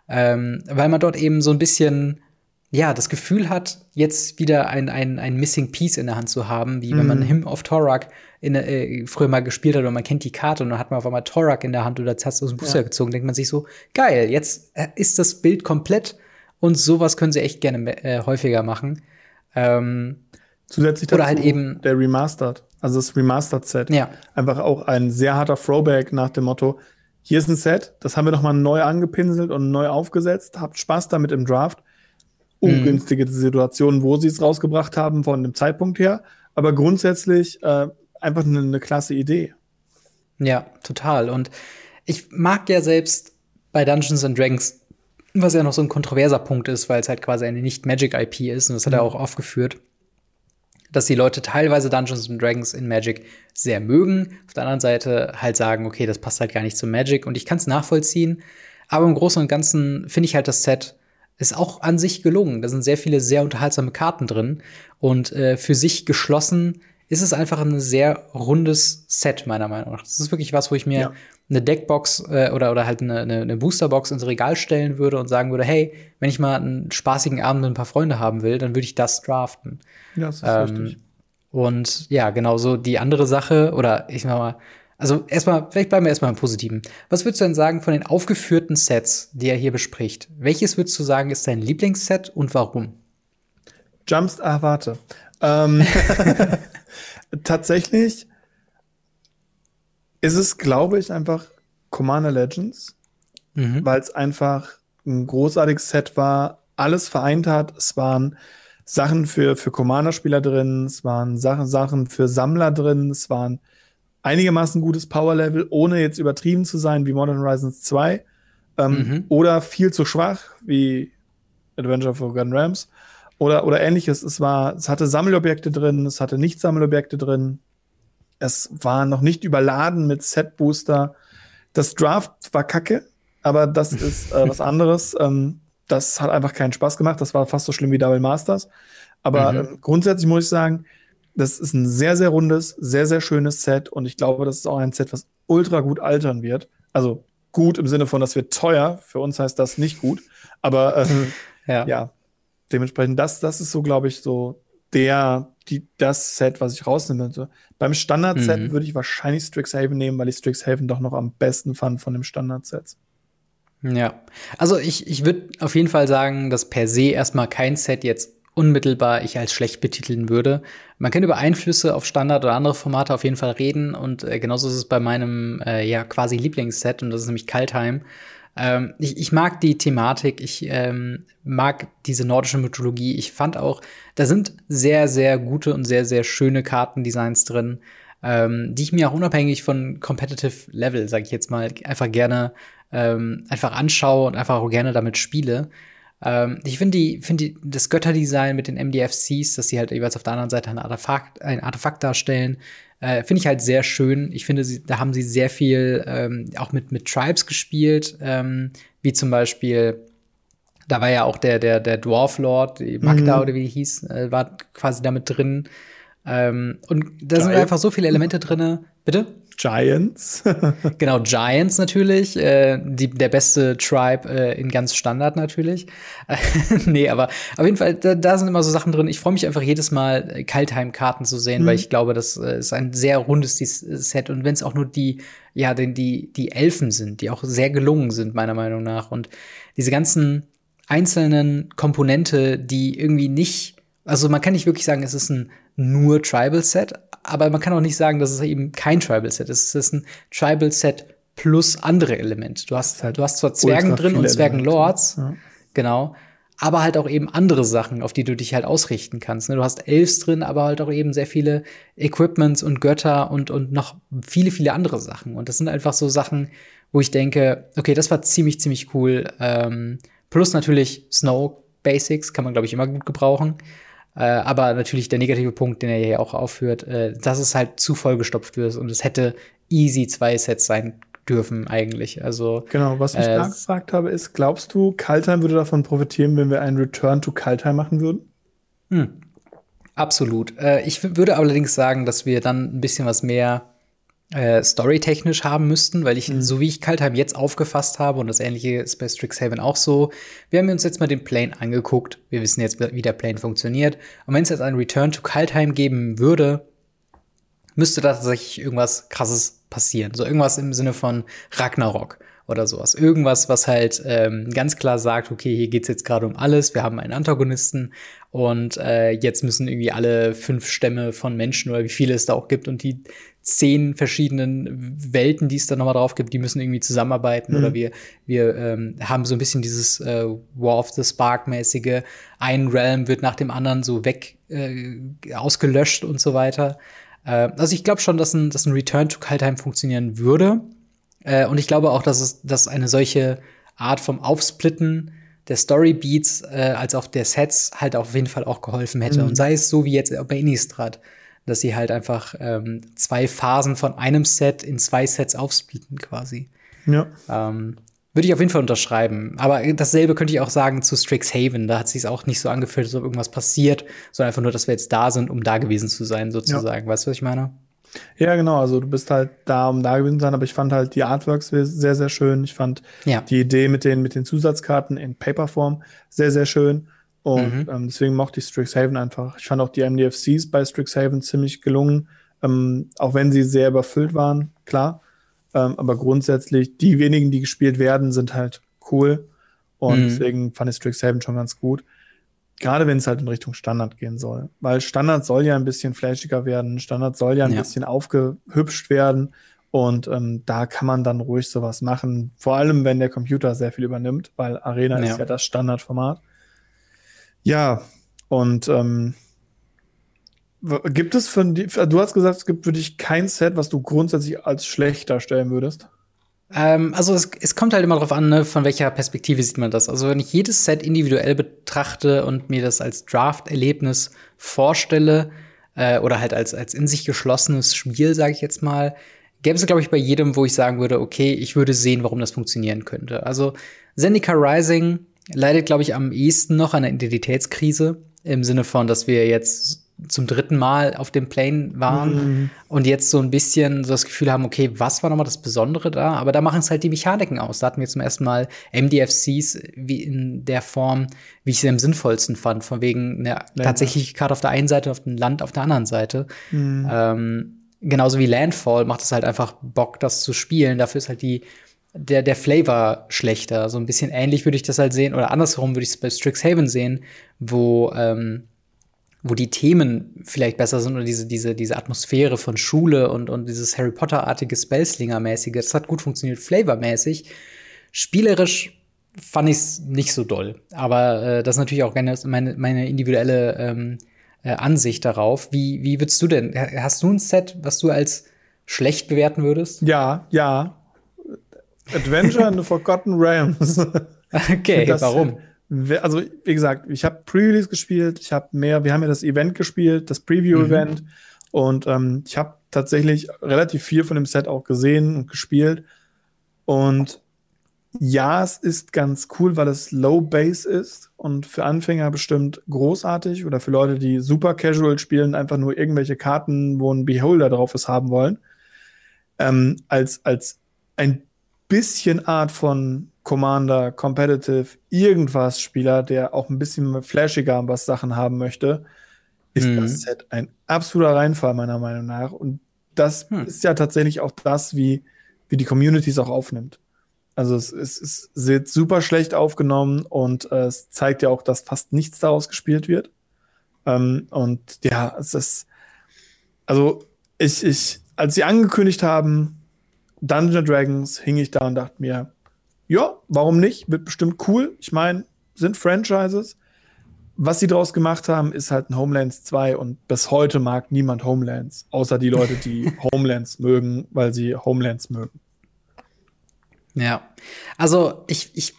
ähm, weil man dort eben so ein bisschen ja, das Gefühl hat, jetzt wieder ein, ein, ein Missing Piece in der Hand zu haben, wie mhm. wenn man. Hymn of Torak in, äh, früher mal gespielt hat und man kennt die Karte und dann hat man auf einmal Torak in der Hand oder hat aus dem Booster ja. gezogen, denkt man sich so, geil, jetzt äh, ist das Bild komplett und sowas können sie echt gerne äh, häufiger machen. Ähm, Zusätzlich dazu oder halt eben der Remastered, also das Remastered-Set. Ja. Einfach auch ein sehr harter Throwback nach dem Motto, hier ist ein Set, das haben wir noch mal neu angepinselt und neu aufgesetzt, habt Spaß damit im Draft ungünstige Situationen, wo sie es rausgebracht haben von dem Zeitpunkt her. Aber grundsätzlich äh, einfach eine, eine klasse Idee. Ja, total. Und ich mag ja selbst bei Dungeons and Dragons, was ja noch so ein kontroverser Punkt ist, weil es halt quasi eine Nicht-Magic-IP ist, und das hat er mhm. auch aufgeführt, dass die Leute teilweise Dungeons and Dragons in Magic sehr mögen, auf der anderen Seite halt sagen, okay, das passt halt gar nicht zu Magic und ich kann es nachvollziehen, aber im Großen und Ganzen finde ich halt das Set ist auch an sich gelungen. Da sind sehr viele sehr unterhaltsame Karten drin. Und äh, für sich geschlossen ist es einfach ein sehr rundes Set, meiner Meinung nach. Das ist wirklich was, wo ich mir ja. eine Deckbox äh, oder, oder halt eine, eine, Boosterbox ins Regal stellen würde und sagen würde, hey, wenn ich mal einen spaßigen Abend mit ein paar Freunde haben will, dann würde ich das draften. Ja, das ist ähm, richtig. Und ja, genau so die andere Sache, oder ich sag mal, also erstmal, vielleicht bleiben wir erstmal im Positiven. Was würdest du denn sagen von den aufgeführten Sets, die er hier bespricht? Welches würdest du sagen, ist dein Lieblingsset und warum? Jumps, ah, warte. Ähm, tatsächlich ist es, glaube ich, einfach Commander Legends, mhm. weil es einfach ein großartiges Set war, alles vereint hat. Es waren Sachen für, für Commander-Spieler drin, es waren Sachen, Sachen für Sammler drin, es waren einigermaßen gutes Power-Level, ohne jetzt übertrieben zu sein wie Modern Horizons 2. ähm, mhm. oder viel zu schwach, wie Adventure of Forgotten Rams oder, oder ähnliches. Es war, es hatte Sammelobjekte drin, es hatte Nicht-Sammelobjekte drin. Es war noch nicht überladen mit Set-Booster. Das Draft war kacke, aber das ist äh, was anderes. Ähm, das hat einfach keinen Spaß gemacht. Das war fast so schlimm wie Double Masters. Aber mhm. äh, grundsätzlich muss ich sagen, das ist ein sehr, sehr rundes, sehr, sehr schönes Set. Und ich glaube, das ist auch ein Set, was ultra gut altern wird. Also gut im Sinne von, das wird teuer. Für uns heißt das nicht gut. Aber äh, ja. ja, dementsprechend, das, das ist so, glaube ich, so der, die, das Set, was ich rausnehme. So. Beim Standard-Set mhm. würde ich wahrscheinlich Strixhaven nehmen, weil ich Strixhaven doch noch am besten fand von dem Standard-Set. Ja, also ich, ich würde auf jeden Fall sagen, dass per se erstmal kein Set jetzt unmittelbar ich als schlecht betiteln würde. Man kann über Einflüsse auf Standard oder andere Formate auf jeden Fall reden und äh, genauso ist es bei meinem äh, ja quasi Lieblingsset und das ist nämlich Kaltheim. Ähm, ich, ich mag die Thematik, ich ähm, mag diese nordische Mythologie. Ich fand auch, da sind sehr, sehr gute und sehr, sehr schöne Kartendesigns drin, ähm, die ich mir auch unabhängig von Competitive Level, sag ich jetzt mal, einfach gerne ähm, einfach anschaue und einfach auch gerne damit spiele. Ähm, ich finde die, finde die, das Götterdesign mit den MDFCs, dass sie halt jeweils auf der anderen Seite ein Artefakt, ein Artefakt darstellen, äh, finde ich halt sehr schön. Ich finde, sie, da haben sie sehr viel ähm, auch mit, mit Tribes gespielt, ähm, wie zum Beispiel da war ja auch der, der, der Dwarf Lord, die Magda mhm. oder wie die hieß, äh, war quasi damit drin. Ähm, und da Geil. sind einfach so viele Elemente drin. Bitte? Giants. genau, Giants natürlich. Äh, die, der beste Tribe äh, in ganz Standard natürlich. nee, aber auf jeden Fall, da, da sind immer so Sachen drin. Ich freue mich einfach jedes Mal, äh, Kaltheim-Karten zu sehen, mhm. weil ich glaube, das äh, ist ein sehr rundes Set. Und wenn es auch nur die, ja, denn die, die Elfen sind, die auch sehr gelungen sind, meiner Meinung nach. Und diese ganzen einzelnen Komponente, die irgendwie nicht, also man kann nicht wirklich sagen, es ist ein nur Tribal-Set, aber man kann auch nicht sagen, dass es eben kein Tribal-Set ist. Es ist ein Tribal-Set plus andere Elemente. Du hast, halt du hast zwar Zwergen drin und Zwergenlords, ja. genau, aber halt auch eben andere Sachen, auf die du dich halt ausrichten kannst. Ne? Du hast Elves drin, aber halt auch eben sehr viele Equipments und Götter und, und noch viele, viele andere Sachen. Und das sind einfach so Sachen, wo ich denke, okay, das war ziemlich, ziemlich cool. Ähm, plus natürlich Snow Basics kann man, glaube ich, immer gut gebrauchen. Äh, aber natürlich der negative Punkt, den er hier auch aufführt, äh, dass es halt zu vollgestopft wird und es hätte easy zwei Sets sein dürfen eigentlich. Also genau, was ich äh, da gefragt habe, ist, glaubst du, Kaltheim würde davon profitieren, wenn wir einen Return to Kaltheim machen würden? Hm. Absolut. Äh, ich würde allerdings sagen, dass wir dann ein bisschen was mehr äh, storytechnisch haben müssten, weil ich, mhm. so wie ich Kaltheim jetzt aufgefasst habe, und das ähnliche ist bei Strixhaven auch so, wir haben uns jetzt mal den Plane angeguckt. Wir wissen jetzt, wie der Plane funktioniert. Und wenn es jetzt ein Return to Kaltheim geben würde, müsste da tatsächlich irgendwas krasses passieren. So irgendwas im Sinne von Ragnarok oder sowas. Irgendwas, was halt ähm, ganz klar sagt, okay, hier geht's jetzt gerade um alles, wir haben einen Antagonisten und äh, jetzt müssen irgendwie alle fünf Stämme von Menschen oder wie viele es da auch gibt und die zehn verschiedenen Welten, die es da nochmal drauf gibt, die müssen irgendwie zusammenarbeiten mhm. oder wir, wir ähm, haben so ein bisschen dieses äh, War of the Spark-mäßige, ein Realm wird nach dem anderen so weg äh, ausgelöscht und so weiter. Äh, also ich glaube schon, dass ein, dass ein Return to Kaltheim funktionieren würde. Äh, und ich glaube auch, dass es dass eine solche Art vom Aufsplitten der Storybeats äh, als auch der Sets halt auf jeden Fall auch geholfen hätte. Mhm. Und sei es so wie jetzt bei Innistrad dass sie halt einfach ähm, zwei Phasen von einem Set in zwei Sets aufsplitten quasi. Ja. Ähm, würde ich auf jeden Fall unterschreiben. Aber dasselbe könnte ich auch sagen zu Strixhaven. Da hat sich auch nicht so angefühlt, als ob irgendwas passiert, sondern einfach nur, dass wir jetzt da sind, um da gewesen zu sein, sozusagen. Ja. Weißt du, was ich meine? Ja, genau. Also du bist halt da, um da gewesen zu sein, aber ich fand halt die Artworks sehr, sehr schön. Ich fand ja. die Idee mit den, mit den Zusatzkarten in Paperform sehr, sehr schön. Und mhm. ähm, deswegen mochte ich Strixhaven einfach. Ich fand auch die MDFCs bei Strixhaven ziemlich gelungen, ähm, auch wenn sie sehr überfüllt waren, klar. Ähm, aber grundsätzlich, die wenigen, die gespielt werden, sind halt cool. Und mhm. deswegen fand ich Strixhaven schon ganz gut. Gerade wenn es halt in Richtung Standard gehen soll. Weil Standard soll ja ein bisschen flashiger werden. Standard soll ja ein ja. bisschen aufgehübscht werden. Und ähm, da kann man dann ruhig sowas machen. Vor allem, wenn der Computer sehr viel übernimmt, weil Arena ja. ist ja das Standardformat. Ja, und ähm, gibt es für die, du hast gesagt, es gibt für dich kein Set, was du grundsätzlich als schlecht darstellen würdest? Ähm, also es, es, kommt halt immer darauf an, ne, von welcher Perspektive sieht man das. Also wenn ich jedes Set individuell betrachte und mir das als Draft-Erlebnis vorstelle äh, oder halt als, als in sich geschlossenes Spiel, sage ich jetzt mal, gäbe es, glaube ich, bei jedem, wo ich sagen würde, okay, ich würde sehen, warum das funktionieren könnte. Also Zendika Rising leidet, glaube ich, am ehesten noch an einer Identitätskrise im Sinne von, dass wir jetzt zum dritten Mal auf dem Plane waren mhm. und jetzt so ein bisschen so das Gefühl haben, okay, was war nochmal das Besondere da? Aber da machen es halt die Mechaniken aus. Da hatten wir zum ersten Mal MDFCs wie in der Form, wie ich sie am sinnvollsten fand, von wegen eine tatsächliche Karte auf der einen Seite, auf dem Land auf der anderen Seite. Mhm. Ähm, genauso wie Landfall macht es halt einfach Bock, das zu spielen. Dafür ist halt die der, der Flavor schlechter. So ein bisschen ähnlich würde ich das halt sehen, oder andersherum würde ich es bei Strixhaven sehen, wo ähm, wo die Themen vielleicht besser sind oder diese, diese, diese Atmosphäre von Schule und, und dieses Harry Potter-artige Spellslinger-mäßige, das hat gut funktioniert, flavormäßig. Spielerisch fand ich es nicht so doll. Aber äh, das ist natürlich auch gerne meine, meine individuelle ähm, äh, Ansicht darauf. Wie, wie würdest du denn? Hast du ein Set, was du als schlecht bewerten würdest? Ja, ja. Adventure in the Forgotten Realms. okay, warum? Also wie gesagt, ich habe Pre-Release gespielt, ich habe mehr, wir haben ja das Event gespielt, das Preview-Event mhm. und ähm, ich habe tatsächlich relativ viel von dem Set auch gesehen und gespielt und ja, es ist ganz cool, weil es Low Base ist und für Anfänger bestimmt großartig oder für Leute, die super casual spielen, einfach nur irgendwelche Karten, wo ein Beholder drauf ist, haben wollen. Ähm, als, als ein bisschen Art von Commander, Competitive, irgendwas Spieler, der auch ein bisschen flashiger was Sachen haben möchte, ist mhm. das Set ein absoluter Reinfall, meiner Meinung nach. Und das hm. ist ja tatsächlich auch das, wie, wie die Community es auch aufnimmt. Also es, es, es wird super schlecht aufgenommen und äh, es zeigt ja auch, dass fast nichts daraus gespielt wird. Ähm, und ja, es ist, also ich, ich, als sie angekündigt haben, Dungeon Dragons, hing ich da und dachte mir, ja, warum nicht? Wird bestimmt cool. Ich meine, sind Franchises. Was sie daraus gemacht haben, ist halt ein Homelands 2 und bis heute mag niemand Homelands, außer die Leute, die Homelands mögen, weil sie Homelands mögen. Ja, also ich, ich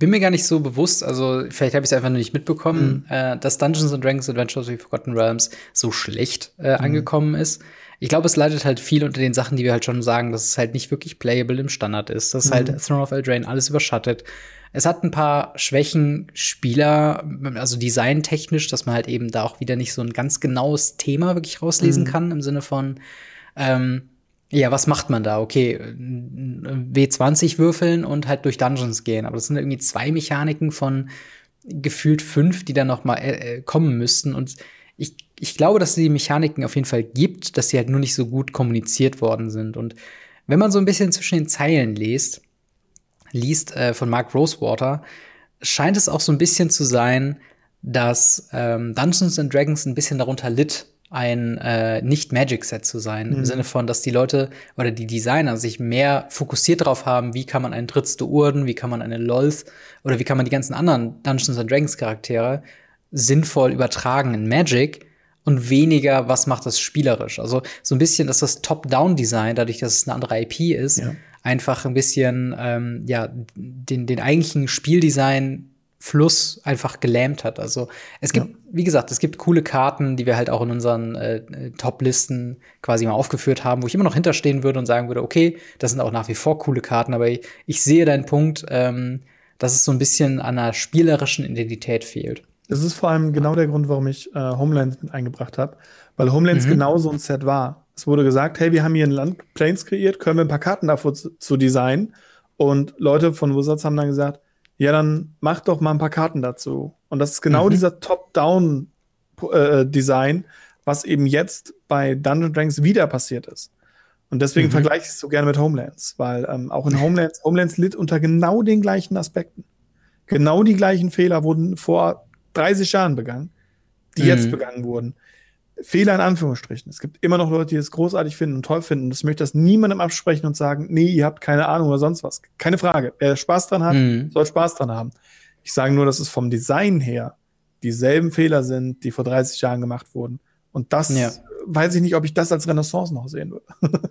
bin mir gar nicht so bewusst, also vielleicht habe ich es einfach nur nicht mitbekommen, mhm. äh, dass Dungeons and Dragons Adventures of the Forgotten Realms so schlecht äh, mhm. angekommen ist. Ich glaube, es leidet halt viel unter den Sachen, die wir halt schon sagen, dass es halt nicht wirklich playable im Standard ist. Dass halt mhm. halt Throne of Eldraine alles überschattet. Es hat ein paar Schwächen Spieler, also designtechnisch, dass man halt eben da auch wieder nicht so ein ganz genaues Thema wirklich rauslesen mhm. kann, im Sinne von, ähm, ja, was macht man da? Okay, W20 würfeln und halt durch Dungeons gehen. Aber das sind irgendwie zwei Mechaniken von gefühlt fünf, die dann noch mal äh, äh kommen müssten. Und ich, ich glaube, dass es die Mechaniken auf jeden Fall gibt, dass sie halt nur nicht so gut kommuniziert worden sind. Und wenn man so ein bisschen zwischen den Zeilen liest, liest äh, von Mark Rosewater, scheint es auch so ein bisschen zu sein, dass ähm, Dungeons and Dragons ein bisschen darunter litt, ein äh, Nicht-Magic-Set zu sein. Mhm. Im Sinne von, dass die Leute oder die Designer sich mehr fokussiert darauf haben, wie kann man einen Dritz Urden, wie kann man eine Lolth oder wie kann man die ganzen anderen Dungeons and Dragons Charaktere sinnvoll übertragen in Magic und weniger, was macht das spielerisch. Also so ein bisschen ist das Top-Down-Design, dadurch, dass es eine andere IP ist, ja. einfach ein bisschen ähm, ja den, den eigentlichen Spieldesign Fluss einfach gelähmt hat. Also es gibt, ja. wie gesagt, es gibt coole Karten, die wir halt auch in unseren äh, Top-Listen quasi mal aufgeführt haben, wo ich immer noch hinterstehen würde und sagen würde, okay, das sind auch nach wie vor coole Karten, aber ich, ich sehe deinen Punkt, ähm, dass es so ein bisschen an einer spielerischen Identität fehlt. Das ist vor allem genau der Grund, warum ich äh, Homelands mit eingebracht habe, weil Homelands mhm. genau so ein Set war. Es wurde gesagt, hey, wir haben hier ein Land Planes kreiert, können wir ein paar Karten davor zu, zu designen. Und Leute von Wizards haben dann gesagt, ja, dann mach doch mal ein paar Karten dazu. Und das ist genau mhm. dieser Top-Down-Design, äh, was eben jetzt bei Dungeon Dragons wieder passiert ist. Und deswegen mhm. vergleiche ich es so gerne mit Homelands, weil ähm, auch in Homelands, Homelands litt unter genau den gleichen Aspekten. Genau die gleichen Fehler wurden vor 30 Jahren begangen, die mhm. jetzt begangen wurden. Fehler in Anführungsstrichen. Es gibt immer noch Leute, die es großartig finden und toll finden. Das möchte das niemandem absprechen und sagen, nee, ihr habt keine Ahnung oder sonst was. Keine Frage. Wer Spaß dran hat, mhm. soll Spaß dran haben. Ich sage nur, dass es vom Design her dieselben Fehler sind, die vor 30 Jahren gemacht wurden. Und das ja. weiß ich nicht, ob ich das als Renaissance noch sehen würde.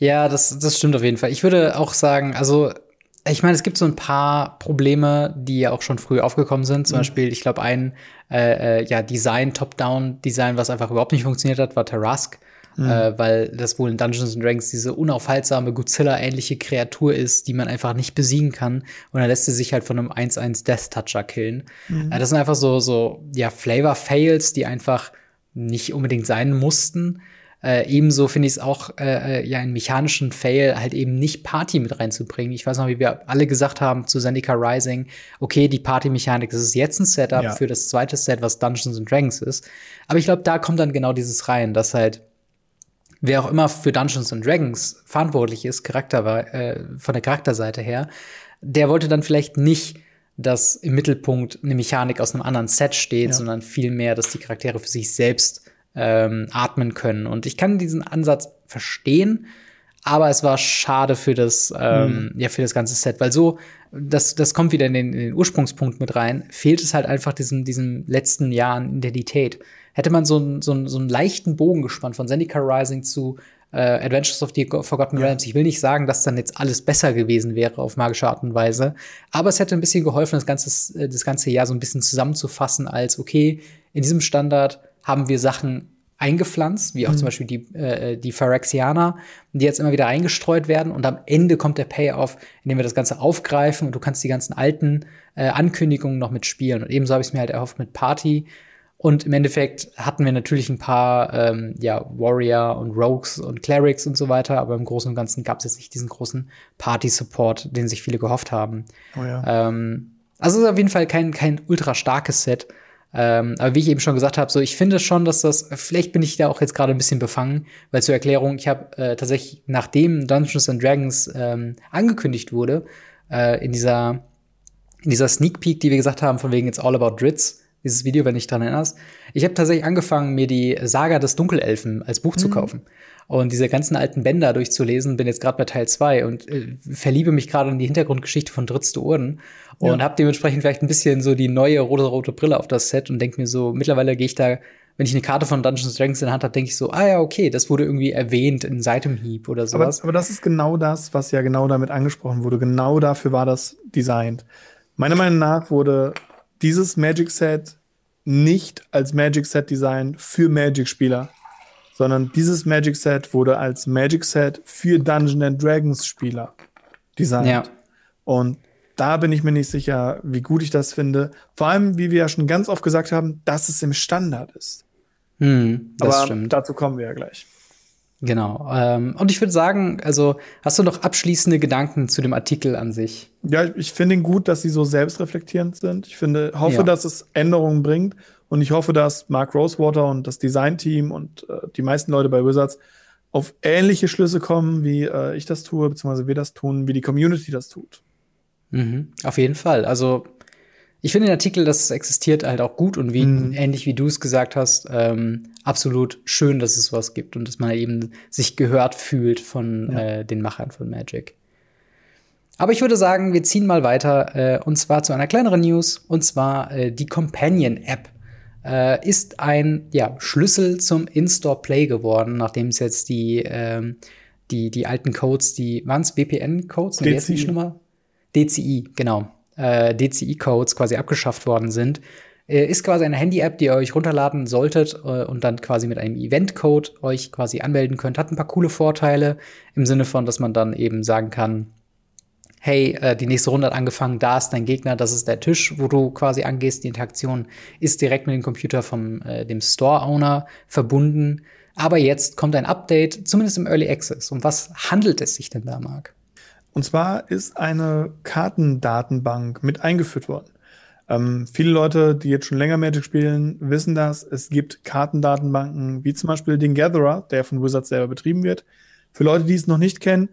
Ja, das, das stimmt auf jeden Fall. Ich würde auch sagen, also ich meine, es gibt so ein paar Probleme, die ja auch schon früh aufgekommen sind. Zum mhm. Beispiel, ich glaube, ein äh, äh, ja, Design, Top-Down-Design, was einfach überhaupt nicht funktioniert hat, war Tarask. Mhm. Äh, weil das wohl in Dungeons Dragons diese unaufhaltsame Godzilla-ähnliche Kreatur ist, die man einfach nicht besiegen kann. Und dann lässt sie sich halt von einem 1-1 Death Toucher killen. Mhm. Äh, das sind einfach so, so ja, Flavor-Fails, die einfach nicht unbedingt sein mussten. Äh, ebenso finde ich es auch äh, äh, ja einen mechanischen Fail halt eben nicht Party mit reinzubringen. Ich weiß noch, wie wir alle gesagt haben zu Zendika Rising, okay, die Party-Mechanik, das ist jetzt ein Setup ja. für das zweite Set, was Dungeons and Dragons ist. Aber ich glaube, da kommt dann genau dieses rein, dass halt wer auch immer für Dungeons and Dragons verantwortlich ist, Charakter, äh, von der Charakterseite her, der wollte dann vielleicht nicht dass im Mittelpunkt eine Mechanik aus einem anderen Set steht, ja. sondern vielmehr, dass die Charaktere für sich selbst ähm, atmen können. Und ich kann diesen Ansatz verstehen, aber es war schade für das, ähm, mhm. ja, für das ganze Set, weil so, das, das kommt wieder in den, in den Ursprungspunkt mit rein, fehlt es halt einfach diesem, diesem letzten Jahr an Identität. Hätte man so, einen so, einen so einen leichten Bogen gespannt von Zendikar Rising zu äh, Adventures of the Forgotten ja. Realms. Ich will nicht sagen, dass dann jetzt alles besser gewesen wäre auf magische Art und Weise, aber es hätte ein bisschen geholfen, das ganze, äh, das ganze Jahr so ein bisschen zusammenzufassen als, okay, in diesem Standard haben wir Sachen eingepflanzt, wie auch mhm. zum Beispiel die, äh, die Phyrexianer, die jetzt immer wieder eingestreut werden. Und am Ende kommt der Payoff, indem wir das Ganze aufgreifen und du kannst die ganzen alten äh, Ankündigungen noch mitspielen. Und ebenso habe ich es mir halt erhofft mit Party. Und im Endeffekt hatten wir natürlich ein paar ähm, ja, Warrior und Rogues und Clerics und so weiter, aber im Großen und Ganzen gab es jetzt nicht diesen großen Party-Support, den sich viele gehofft haben. Oh ja. ähm, also es ist auf jeden Fall kein, kein ultra starkes Set. Ähm, aber wie ich eben schon gesagt habe, so ich finde schon, dass das, vielleicht bin ich da auch jetzt gerade ein bisschen befangen, weil zur Erklärung, ich habe äh, tatsächlich, nachdem Dungeons and Dragons ähm, angekündigt wurde, äh, in dieser in dieser Sneak Peek, die wir gesagt haben, von wegen It's All About Dritz, dieses Video, wenn du dich dran erinnerst, ich habe tatsächlich angefangen, mir die Saga des Dunkelelfen als Buch mhm. zu kaufen und diese ganzen alten Bänder durchzulesen. Bin jetzt gerade bei Teil 2 und äh, verliebe mich gerade in die Hintergrundgeschichte von Dritzte Urden und ja. habe dementsprechend vielleicht ein bisschen so die neue rote-rote Brille auf das Set und denke mir so, mittlerweile gehe ich da, wenn ich eine Karte von Dungeons Dragons in der Hand habe, denke ich so, ah ja, okay, das wurde irgendwie erwähnt in Seitenhieb oder sowas. Aber, aber das ist genau das, was ja genau damit angesprochen wurde. Genau dafür war das designt. Meiner Meinung nach wurde dieses Magic Set nicht als Magic Set Design für Magic Spieler sondern dieses Magic Set wurde als Magic Set für Dungeons and Dragons Spieler designt. Ja. Und da bin ich mir nicht sicher, wie gut ich das finde. Vor allem, wie wir ja schon ganz oft gesagt haben, dass es im Standard ist. Hm, das Aber stimmt. dazu kommen wir ja gleich. Genau. Ähm, und ich würde sagen, also hast du noch abschließende Gedanken zu dem Artikel an sich? Ja, ich finde ihn gut, dass sie so selbstreflektierend sind. Ich finde, hoffe, ja. dass es Änderungen bringt. Und ich hoffe, dass Mark Rosewater und das Designteam und äh, die meisten Leute bei Wizards auf ähnliche Schlüsse kommen, wie äh, ich das tue, beziehungsweise wir das tun, wie die Community das tut. Mhm, auf jeden Fall. Also ich finde den Artikel, das existiert halt auch gut und wie mhm. ähnlich wie du es gesagt hast, ähm, absolut schön, dass es sowas gibt und dass man eben sich gehört fühlt von ja. äh, den Machern von Magic. Aber ich würde sagen, wir ziehen mal weiter äh, und zwar zu einer kleineren News und zwar äh, die Companion App äh, ist ein ja, Schlüssel zum In-Store Play geworden, nachdem es jetzt die, ähm, die, die alten Codes, die waren es VPN-Codes? DCI. DCI, genau. Äh, DCI-Codes quasi abgeschafft worden sind. Äh, ist quasi eine Handy-App, die ihr euch runterladen solltet äh, und dann quasi mit einem Event-Code euch quasi anmelden könnt. Hat ein paar coole Vorteile im Sinne von, dass man dann eben sagen kann, hey, äh, die nächste Runde hat angefangen, da ist dein Gegner, das ist der Tisch, wo du quasi angehst. Die Interaktion ist direkt mit dem Computer vom äh, dem Store-Owner verbunden. Aber jetzt kommt ein Update, zumindest im Early Access. Um was handelt es sich denn da, Marc? Und zwar ist eine Kartendatenbank mit eingeführt worden. Ähm, viele Leute, die jetzt schon länger Magic spielen, wissen das. Es gibt Kartendatenbanken, wie zum Beispiel den Gatherer, der von Wizards selber betrieben wird. Für Leute, die es noch nicht kennen,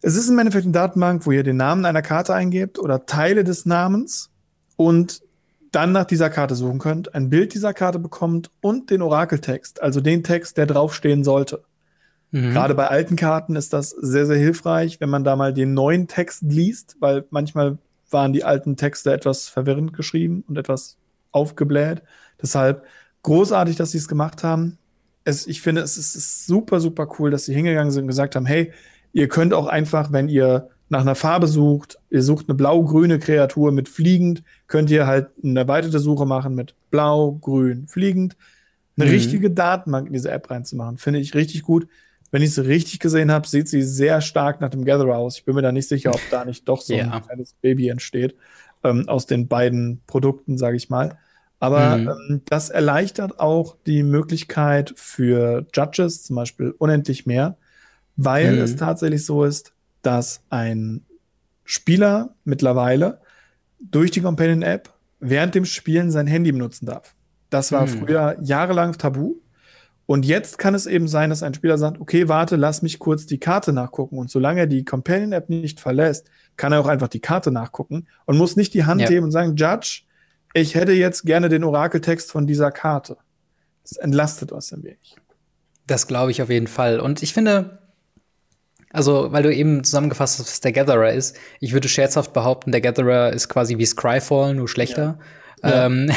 es ist im Endeffekt eine Datenbank, wo ihr den Namen einer Karte eingebt oder Teile des Namens und dann nach dieser Karte suchen könnt, ein Bild dieser Karte bekommt und den Orakeltext, also den Text, der draufstehen sollte. Mhm. Gerade bei alten Karten ist das sehr, sehr hilfreich, wenn man da mal den neuen Text liest, weil manchmal waren die alten Texte etwas verwirrend geschrieben und etwas aufgebläht. Deshalb großartig, dass sie es gemacht haben. es, ich finde, es ist, super, super cool, dass sie hingegangen sind und gesagt haben, hey, ihr könnt auch einfach, wenn ihr nach einer Farbe sucht, ihr sucht eine blau-grüne Kreatur mit fliegend, könnt ihr halt eine erweiterte Suche machen mit blau, grün, fliegend. Eine mhm. richtige Datenbank in diese App reinzumachen, finde ich richtig gut. Wenn ich sie richtig gesehen habe, sieht sie sehr stark nach dem Gatherer aus. Ich bin mir da nicht sicher, ob da nicht doch so ja. ein kleines Baby entsteht ähm, aus den beiden Produkten, sage ich mal. Aber mhm. ähm, das erleichtert auch die Möglichkeit für Judges, zum Beispiel unendlich mehr, weil mhm. es tatsächlich so ist, dass ein Spieler mittlerweile durch die Companion-App während dem Spielen sein Handy benutzen darf. Das war mhm. früher jahrelang tabu. Und jetzt kann es eben sein, dass ein Spieler sagt, okay, warte, lass mich kurz die Karte nachgucken. Und solange er die Companion-App nicht verlässt, kann er auch einfach die Karte nachgucken und muss nicht die Hand ja. heben und sagen, Judge, ich hätte jetzt gerne den Orakeltext von dieser Karte. Das entlastet uns ein wenig. Das glaube ich auf jeden Fall. Und ich finde, also, weil du eben zusammengefasst hast, was der Gatherer ist, ich würde scherzhaft behaupten, der Gatherer ist quasi wie Scryfall, nur schlechter. Ja. Ähm,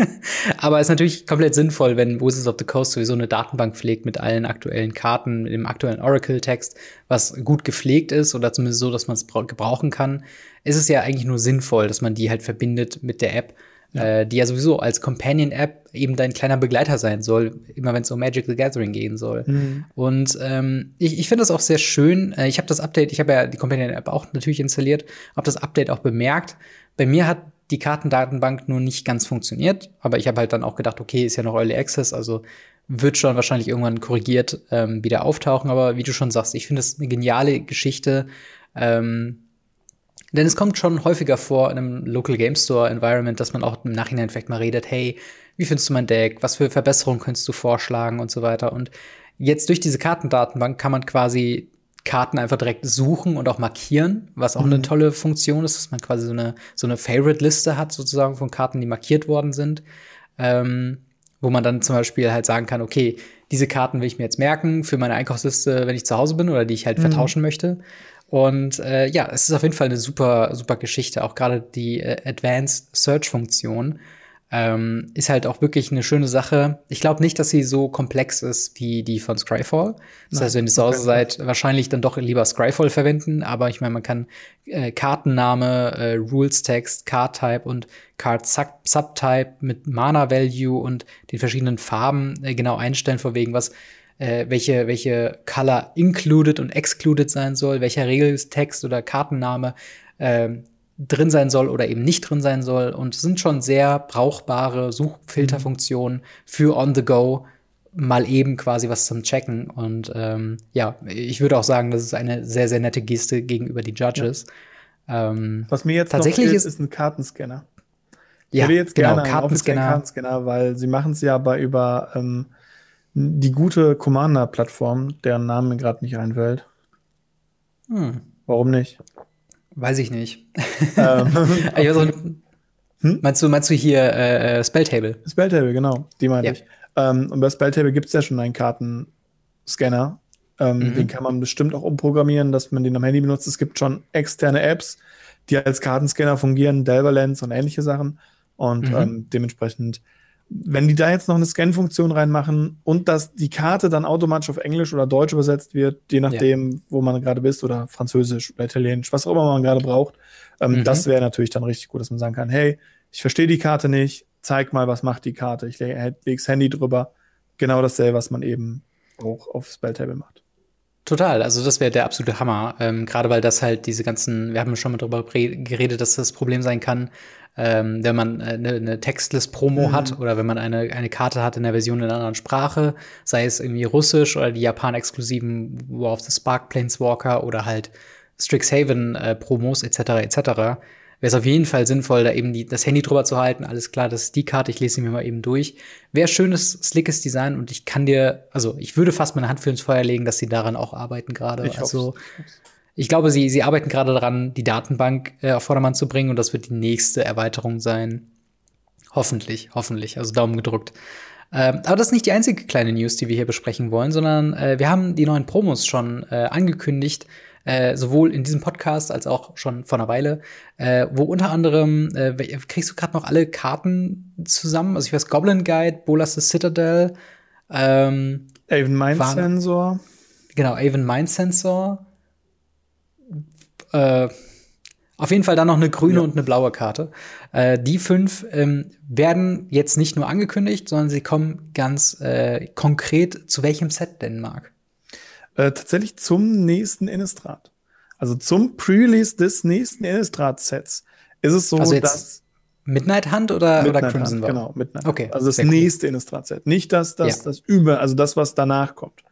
aber ist natürlich komplett sinnvoll, wenn Wizards of the Coast sowieso eine Datenbank pflegt mit allen aktuellen Karten, mit dem aktuellen Oracle-Text, was gut gepflegt ist oder zumindest so, dass man es gebrauchen kann. Ist es ja eigentlich nur sinnvoll, dass man die halt verbindet mit der App ja. Äh, die ja sowieso als Companion-App eben dein kleiner Begleiter sein soll, immer wenn es um Magic the Gathering gehen soll. Mhm. Und ähm, ich, ich finde das auch sehr schön. Äh, ich habe das Update, ich habe ja die Companion-App auch natürlich installiert, habe das Update auch bemerkt. Bei mir hat die Kartendatenbank nur nicht ganz funktioniert, aber ich habe halt dann auch gedacht, okay, ist ja noch Early Access, also wird schon wahrscheinlich irgendwann korrigiert ähm, wieder auftauchen. Aber wie du schon sagst, ich finde es eine geniale Geschichte. Ähm, denn es kommt schon häufiger vor in einem Local Game Store Environment, dass man auch im Nachhinein vielleicht mal redet, hey, wie findest du mein Deck? Was für Verbesserungen könntest du vorschlagen und so weiter. Und jetzt durch diese Kartendatenbank kann man quasi Karten einfach direkt suchen und auch markieren, was auch mhm. eine tolle Funktion ist, dass man quasi so eine, so eine Favorite-Liste hat, sozusagen von Karten, die markiert worden sind. Ähm, wo man dann zum Beispiel halt sagen kann, okay, diese Karten will ich mir jetzt merken für meine Einkaufsliste, wenn ich zu Hause bin oder die ich halt mhm. vertauschen möchte. Und äh, ja, es ist auf jeden Fall eine super, super Geschichte. Auch gerade die äh, Advanced Search Funktion ähm, ist halt auch wirklich eine schöne Sache. Ich glaube nicht, dass sie so komplex ist wie die von Scryfall. Das heißt, wenn ihr zu Hause seid, wahrscheinlich dann doch lieber Scryfall verwenden. Aber ich meine, man kann äh, Kartenname, äh, Rules Text, Card Type und Card Subtype mit Mana Value und den verschiedenen Farben äh, genau einstellen, vor wegen was äh, welche, welche Color included und excluded sein soll, welcher Regeltext oder Kartenname äh, drin sein soll oder eben nicht drin sein soll. Und sind schon sehr brauchbare Suchfilterfunktionen für on the go mal eben quasi was zum Checken. Und ähm, ja, ich würde auch sagen, das ist eine sehr, sehr nette Geste gegenüber die Judges. Ja. Ähm, was mir jetzt tatsächlich noch fehlt, ist, ist ein Kartenscanner. Ich ja, jetzt genau, gerne Kartenscanner. Kartenscanner, weil sie machen es ja bei über ähm, die gute Commander-Plattform, deren Name mir gerade nicht einfällt. Hm. Warum nicht? Weiß ich nicht. Ähm, also, hm? meinst, du, meinst du hier äh, äh, Spelltable? Spelltable, genau, die meine ja. ich. Ähm, und bei Spelltable gibt es ja schon einen Kartenscanner. Ähm, mhm. Den kann man bestimmt auch umprogrammieren, dass man den am Handy benutzt. Es gibt schon externe Apps, die als Kartenscanner fungieren, Delverlens und ähnliche Sachen. Und mhm. ähm, dementsprechend wenn die da jetzt noch eine Scan-Funktion reinmachen und dass die Karte dann automatisch auf Englisch oder Deutsch übersetzt wird, je nachdem, ja. wo man gerade bist, oder Französisch oder Italienisch, was auch immer man gerade braucht, ähm, mhm. das wäre natürlich dann richtig gut, dass man sagen kann, hey, ich verstehe die Karte nicht, zeig mal, was macht die Karte. Ich lege das Handy drüber. Genau dasselbe, was man eben auch auf Spelltable macht. Total, also das wäre der absolute Hammer. Ähm, Gerade weil das halt diese ganzen, wir haben schon mal darüber geredet, dass das Problem sein kann, ähm, wenn man eine, äh, eine Textless-Promo mhm. hat oder wenn man eine, eine Karte hat in der Version in einer anderen Sprache, sei es irgendwie Russisch oder die Japan-exklusiven War of the Spark Planeswalker oder halt Strixhaven-Promos äh, etc. etc. wäre es auf jeden Fall sinnvoll, da eben die, das Handy drüber zu halten. Alles klar, das ist die Karte, ich lese sie mir mal eben durch. Wäre schönes, slickes Design und ich kann dir, also ich würde fast meine Hand für ins Feuer legen, dass sie daran auch arbeiten gerade. Also, ich glaube, sie, sie arbeiten gerade daran, die Datenbank äh, auf Vordermann zu bringen und das wird die nächste Erweiterung sein. Hoffentlich, hoffentlich. Also Daumen gedrückt. Ähm, aber das ist nicht die einzige kleine News, die wir hier besprechen wollen, sondern äh, wir haben die neuen Promos schon äh, angekündigt, äh, sowohl in diesem Podcast als auch schon vor einer Weile, äh, wo unter anderem äh, kriegst du gerade noch alle Karten zusammen. Also ich weiß, Goblin Guide, Bolas the Citadel, Ähm, Avon Mind Sensor. Genau, Avon Mind Sensor. Äh, auf jeden Fall dann noch eine grüne ja. und eine blaue Karte. Äh, die fünf ähm, werden jetzt nicht nur angekündigt, sondern sie kommen ganz äh, konkret zu welchem Set denn, Marc? Äh, tatsächlich zum nächsten Innistrad. Also zum Pre-Release des nächsten Innistrad-Sets ist es so, also dass Midnight Hunt oder, Midnight oder Crimson Hunt, Genau, Midnight Okay. Also das nächste cool. Innistrad-Set. Nicht das, das, ja. das über, also das, was danach kommt.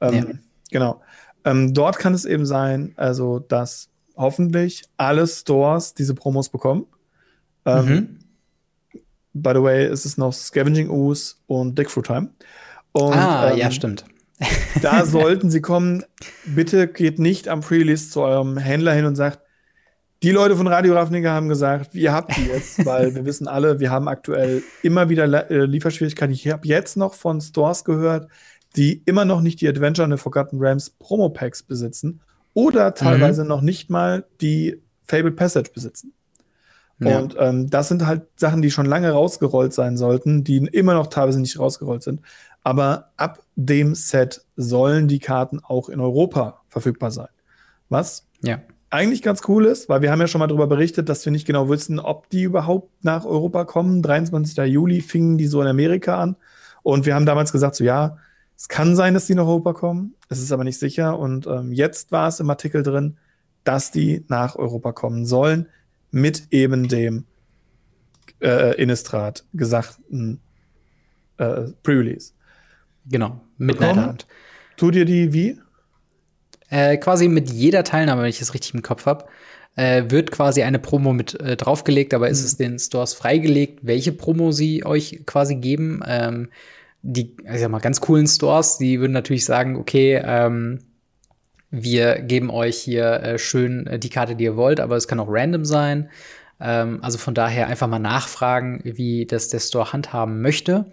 Ähm, ja. Genau. Ähm, dort kann es eben sein, also dass hoffentlich alle Stores diese Promos bekommen. Ähm, mhm. By the way, ist es noch Scavenging Ooze und Dick Fruit Time. Und, ah, ja, ähm, stimmt. da sollten sie kommen. Bitte geht nicht am Pre-List zu eurem Händler hin und sagt, die Leute von Radio Ravnica haben gesagt, ihr habt die jetzt, weil wir wissen alle, wir haben aktuell immer wieder äh, Lieferschwierigkeiten. Ich habe jetzt noch von Stores gehört, die immer noch nicht die Adventure und the Forgotten Realms Promo Packs besitzen oder teilweise mhm. noch nicht mal die Fable Passage besitzen. Ja. Und ähm, das sind halt Sachen, die schon lange rausgerollt sein sollten, die immer noch teilweise nicht rausgerollt sind. Aber ab dem Set sollen die Karten auch in Europa verfügbar sein. Was ja. eigentlich ganz cool ist, weil wir haben ja schon mal darüber berichtet, dass wir nicht genau wissen, ob die überhaupt nach Europa kommen. 23. Juli fingen die so in Amerika an. Und wir haben damals gesagt, so ja, es kann sein, dass die nach Europa kommen. Es ist aber nicht sicher. Und ähm, jetzt war es im Artikel drin, dass die nach Europa kommen sollen mit eben dem äh, Innistrad gesagten äh, Pre-Release. Genau, mit Nighthand. Tut ihr die wie? Äh, quasi mit jeder Teilnahme, wenn ich das richtig im Kopf habe, äh, wird quasi eine Promo mit äh, draufgelegt, aber mhm. ist es den Stores freigelegt, welche Promo sie euch quasi geben. Ähm, die, ich sag mal, ganz coolen Stores, die würden natürlich sagen, okay, ähm, wir geben euch hier äh, schön äh, die Karte, die ihr wollt, aber es kann auch random sein. Ähm, also von daher einfach mal nachfragen, wie das der Store handhaben möchte.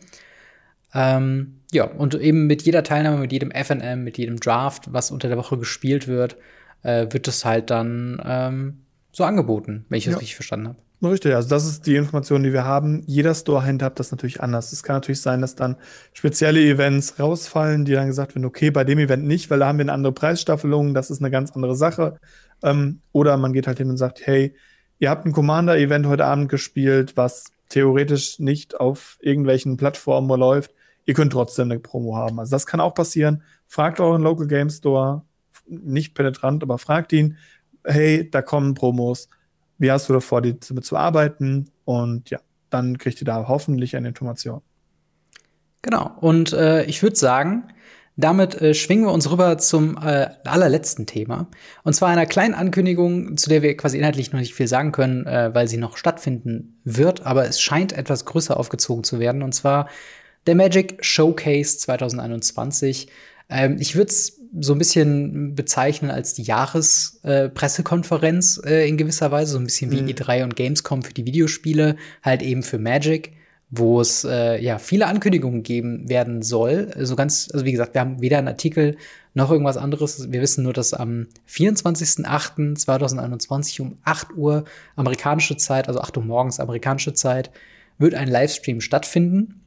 Ähm, ja, und eben mit jeder Teilnahme, mit jedem FNM, mit jedem Draft, was unter der Woche gespielt wird, äh, wird es halt dann ähm, so angeboten, wenn ich das richtig verstanden habe. Richtig, also das ist die Information, die wir haben. Jeder Store handhabt das natürlich anders. Es kann natürlich sein, dass dann spezielle Events rausfallen, die dann gesagt werden, okay, bei dem Event nicht, weil da haben wir eine andere Preisstaffelung, das ist eine ganz andere Sache. Ähm, oder man geht halt hin und sagt, hey, ihr habt ein Commander-Event heute Abend gespielt, was theoretisch nicht auf irgendwelchen Plattformen läuft. Ihr könnt trotzdem eine Promo haben. Also das kann auch passieren. Fragt euren Local Game Store, nicht penetrant, aber fragt ihn, hey, da kommen Promos wie hast du davor, damit zu arbeiten? Und ja, dann kriegt ihr da hoffentlich eine Information. Genau. Und äh, ich würde sagen, damit äh, schwingen wir uns rüber zum äh, allerletzten Thema. Und zwar einer kleinen Ankündigung, zu der wir quasi inhaltlich noch nicht viel sagen können, äh, weil sie noch stattfinden wird. Aber es scheint etwas größer aufgezogen zu werden. Und zwar der Magic Showcase 2021. Ähm, ich würde es so ein bisschen bezeichnen als die Jahrespressekonferenz äh, äh, in gewisser Weise, so ein bisschen wie mhm. E3 und Gamescom für die Videospiele, halt eben für Magic, wo es äh, ja viele Ankündigungen geben werden soll. So ganz, also wie gesagt, wir haben weder einen Artikel noch irgendwas anderes. Wir wissen nur, dass am 24.08.2021 um 8 Uhr amerikanische Zeit, also 8 Uhr morgens amerikanische Zeit, wird ein Livestream stattfinden.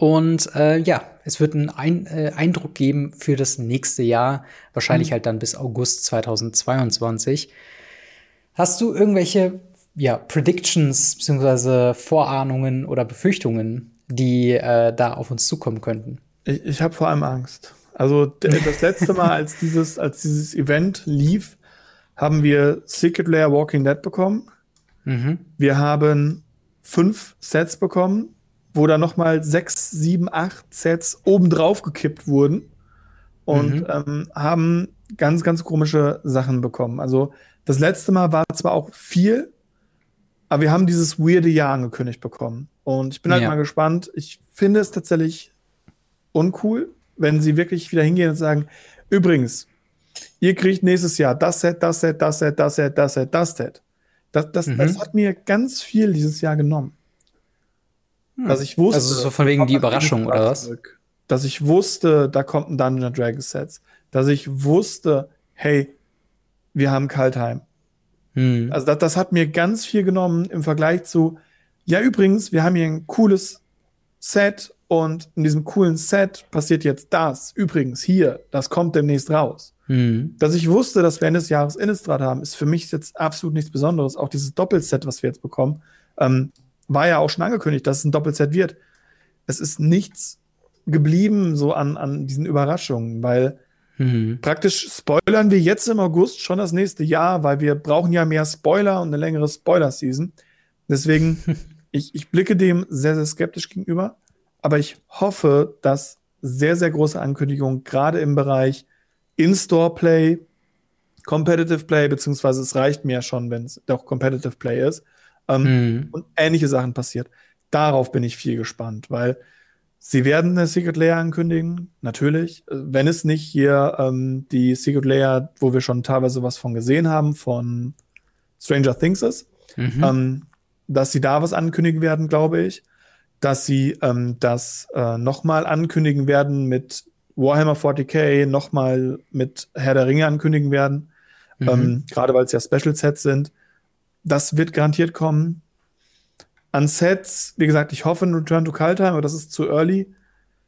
Und äh, ja, es wird einen Ein äh, Eindruck geben für das nächste Jahr, wahrscheinlich mhm. halt dann bis August 2022. Hast du irgendwelche ja, Predictions bzw. Vorahnungen oder Befürchtungen, die äh, da auf uns zukommen könnten? Ich, ich habe vor allem Angst. Also das letzte Mal, als dieses, als dieses Event lief, haben wir Secret Lair Walking Dead bekommen. Mhm. Wir haben fünf Sets bekommen wo da nochmal sechs, sieben, acht Sets obendrauf gekippt wurden und mhm. ähm, haben ganz, ganz komische Sachen bekommen. Also das letzte Mal war zwar auch viel, aber wir haben dieses weirde Jahr angekündigt bekommen. Und ich bin halt ja. mal gespannt. Ich finde es tatsächlich uncool, wenn sie wirklich wieder hingehen und sagen, übrigens, ihr kriegt nächstes Jahr das Set, das Set, das Set, das Set, das Set, das Set. Das, das, mhm. das hat mir ganz viel dieses Jahr genommen. Hm. Dass ich wusste. Also so von wegen die Überraschung oder was? Zurück. Dass ich wusste, da kommt ein Dungeon Dragons Set. Dass ich wusste, hey, wir haben Kaltheim. Hm. Also das, das hat mir ganz viel genommen im Vergleich zu, ja übrigens, wir haben hier ein cooles Set und in diesem coolen Set passiert jetzt das. Übrigens, hier, das kommt demnächst raus. Mhm. Dass ich wusste, dass wir Ende des Jahres Innistrad haben, ist für mich jetzt absolut nichts Besonderes. Auch dieses Doppelset, was wir jetzt bekommen, ähm, war ja auch schon angekündigt, dass es ein Doppelset wird. Es ist nichts geblieben so an, an diesen Überraschungen, weil mhm. praktisch spoilern wir jetzt im August schon das nächste Jahr, weil wir brauchen ja mehr Spoiler und eine längere Spoiler-Season. Deswegen, ich, ich blicke dem sehr, sehr skeptisch gegenüber. Aber ich hoffe, dass sehr, sehr große Ankündigungen, gerade im Bereich In-Store-Play, Competitive Play, beziehungsweise es reicht mir schon, wenn es doch Competitive Play ist, ähm, mhm. und ähnliche Sachen passiert. Darauf bin ich viel gespannt, weil sie werden eine Secret Layer ankündigen, natürlich. Wenn es nicht hier ähm, die Secret Layer, wo wir schon teilweise was von gesehen haben, von Stranger Things ist, mhm. ähm, dass sie da was ankündigen werden, glaube ich dass sie ähm, das äh, nochmal ankündigen werden mit Warhammer 40k, nochmal mit Herr der Ringe ankündigen werden. Mhm. Ähm, Gerade weil es ja Special Sets sind. Das wird garantiert kommen. An Sets, wie gesagt, ich hoffe ein Return to Kaltheim, aber das ist zu early.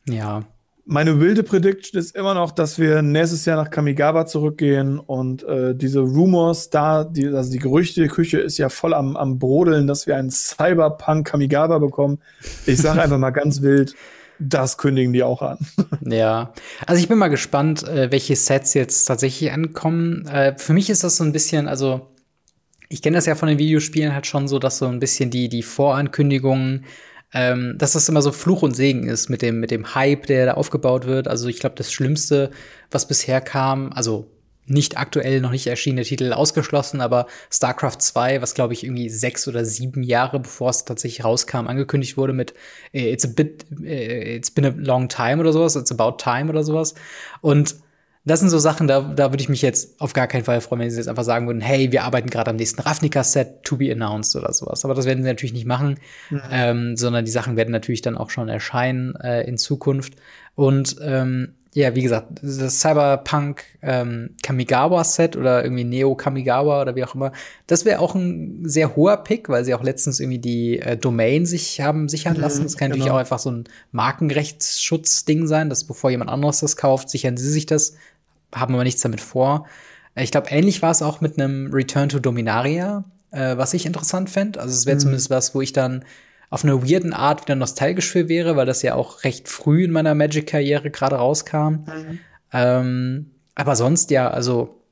Ja meine wilde Prediction ist immer noch, dass wir nächstes Jahr nach Kamigawa zurückgehen und äh, diese Rumors da, die, also die Gerüchteküche ist ja voll am, am Brodeln, dass wir einen Cyberpunk Kamigawa bekommen. Ich sage einfach mal ganz wild, das kündigen die auch an. Ja, also ich bin mal gespannt, äh, welche Sets jetzt tatsächlich ankommen. Äh, für mich ist das so ein bisschen, also ich kenne das ja von den Videospielen halt schon so, dass so ein bisschen die, die Vorankündigungen ähm, dass das immer so Fluch und Segen ist mit dem, mit dem Hype, der da aufgebaut wird. Also ich glaube, das Schlimmste, was bisher kam, also nicht aktuell noch nicht erschienene Titel ausgeschlossen, aber StarCraft 2, was glaube ich irgendwie sechs oder sieben Jahre bevor es tatsächlich rauskam, angekündigt wurde mit äh, It's a bit, äh, it's been a long time oder sowas, it's about time oder sowas. Und das sind so Sachen, da, da würde ich mich jetzt auf gar keinen Fall freuen, wenn sie jetzt einfach sagen würden, hey, wir arbeiten gerade am nächsten Ravnica-Set to be announced oder sowas. Aber das werden sie natürlich nicht machen, mhm. ähm, sondern die Sachen werden natürlich dann auch schon erscheinen äh, in Zukunft. Und ähm, ja, wie gesagt, das Cyberpunk ähm, Kamigawa-Set oder irgendwie Neo Kamigawa oder wie auch immer, das wäre auch ein sehr hoher Pick, weil sie auch letztens irgendwie die äh, Domain sich haben sichern lassen. Mhm, das kann genau. natürlich auch einfach so ein Markenrechtsschutzding sein, dass bevor jemand anderes das kauft, sichern sie sich das haben aber nichts damit vor. Ich glaube, ähnlich war es auch mit einem Return to Dominaria, äh, was ich interessant fände. Also es wäre mhm. zumindest was, wo ich dann auf eine weirden Art wieder nostalgisch für wäre, weil das ja auch recht früh in meiner Magic-Karriere gerade rauskam. Mhm. Ähm, aber sonst ja, also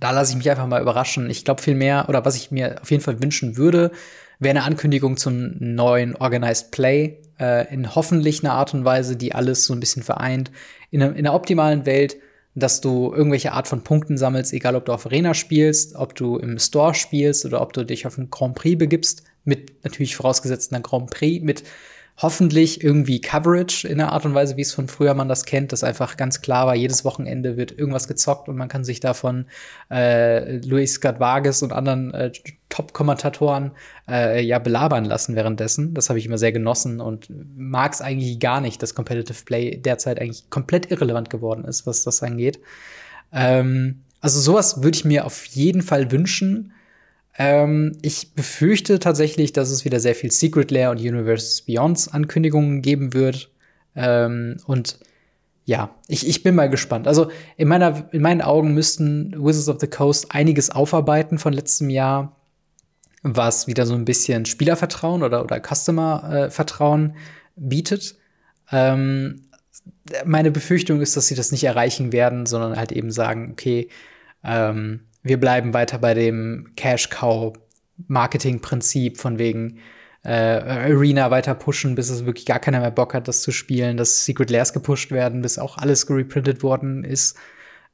da lasse ich mich einfach mal überraschen. Ich glaube viel mehr, oder was ich mir auf jeden Fall wünschen würde, wäre eine Ankündigung zum neuen Organized Play äh, in hoffentlich einer Art und Weise, die alles so ein bisschen vereint. In, in einer optimalen Welt dass du irgendwelche Art von Punkten sammelst, egal ob du auf Arena spielst, ob du im Store spielst oder ob du dich auf einen Grand Prix begibst, mit natürlich vorausgesetzt einer Grand Prix, mit hoffentlich irgendwie Coverage in der Art und Weise, wie es von früher man das kennt, dass einfach ganz klar war, jedes Wochenende wird irgendwas gezockt und man kann sich davon äh, Luis Scott Vargas und anderen äh, Top-Kommentatoren äh, ja belabern lassen währenddessen. Das habe ich immer sehr genossen und mag es eigentlich gar nicht, dass Competitive Play derzeit eigentlich komplett irrelevant geworden ist, was das angeht. Ähm, also sowas würde ich mir auf jeden Fall wünschen. Ähm, ich befürchte tatsächlich, dass es wieder sehr viel Secret Lair und Universe Beyonds Ankündigungen geben wird. Ähm, und ja, ich, ich bin mal gespannt. Also in, meiner, in meinen Augen müssten Wizards of the Coast einiges aufarbeiten von letztem Jahr, was wieder so ein bisschen Spielervertrauen oder, oder Customer-Vertrauen äh, bietet. Ähm, meine Befürchtung ist, dass sie das nicht erreichen werden, sondern halt eben sagen, okay, ähm, wir bleiben weiter bei dem Cash-Cow-Marketing-Prinzip von wegen äh, Arena weiter pushen, bis es wirklich gar keiner mehr Bock hat, das zu spielen, dass Secret Lairs gepusht werden, bis auch alles gereprintet worden ist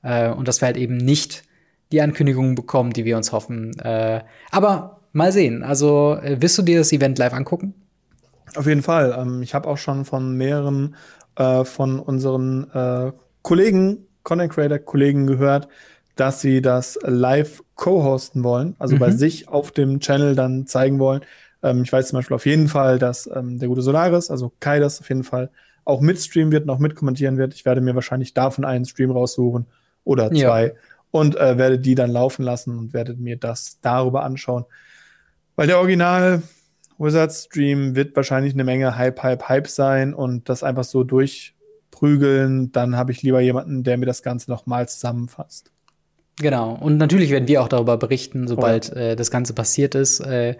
äh, und dass wir halt eben nicht die Ankündigungen bekommen, die wir uns hoffen. Äh, aber mal sehen. Also, äh, wirst du dir das Event live angucken? Auf jeden Fall. Ähm, ich habe auch schon von mehreren äh, von unseren äh, Kollegen, Content Creator Kollegen gehört, dass sie das live co-hosten wollen, also mhm. bei sich auf dem Channel dann zeigen wollen. Ähm, ich weiß zum Beispiel auf jeden Fall, dass ähm, der gute Solaris, also Kai, das auf jeden Fall auch mitstreamen wird, noch mitkommentieren wird. Ich werde mir wahrscheinlich davon einen Stream raussuchen oder zwei ja. und äh, werde die dann laufen lassen und werde mir das darüber anschauen. Weil der Original Wizards Stream wird wahrscheinlich eine Menge Hype, Hype, Hype sein und das einfach so durchprügeln. Dann habe ich lieber jemanden, der mir das Ganze nochmal zusammenfasst. Genau. Und natürlich werden wir auch darüber berichten, sobald äh, das Ganze passiert ist. Äh,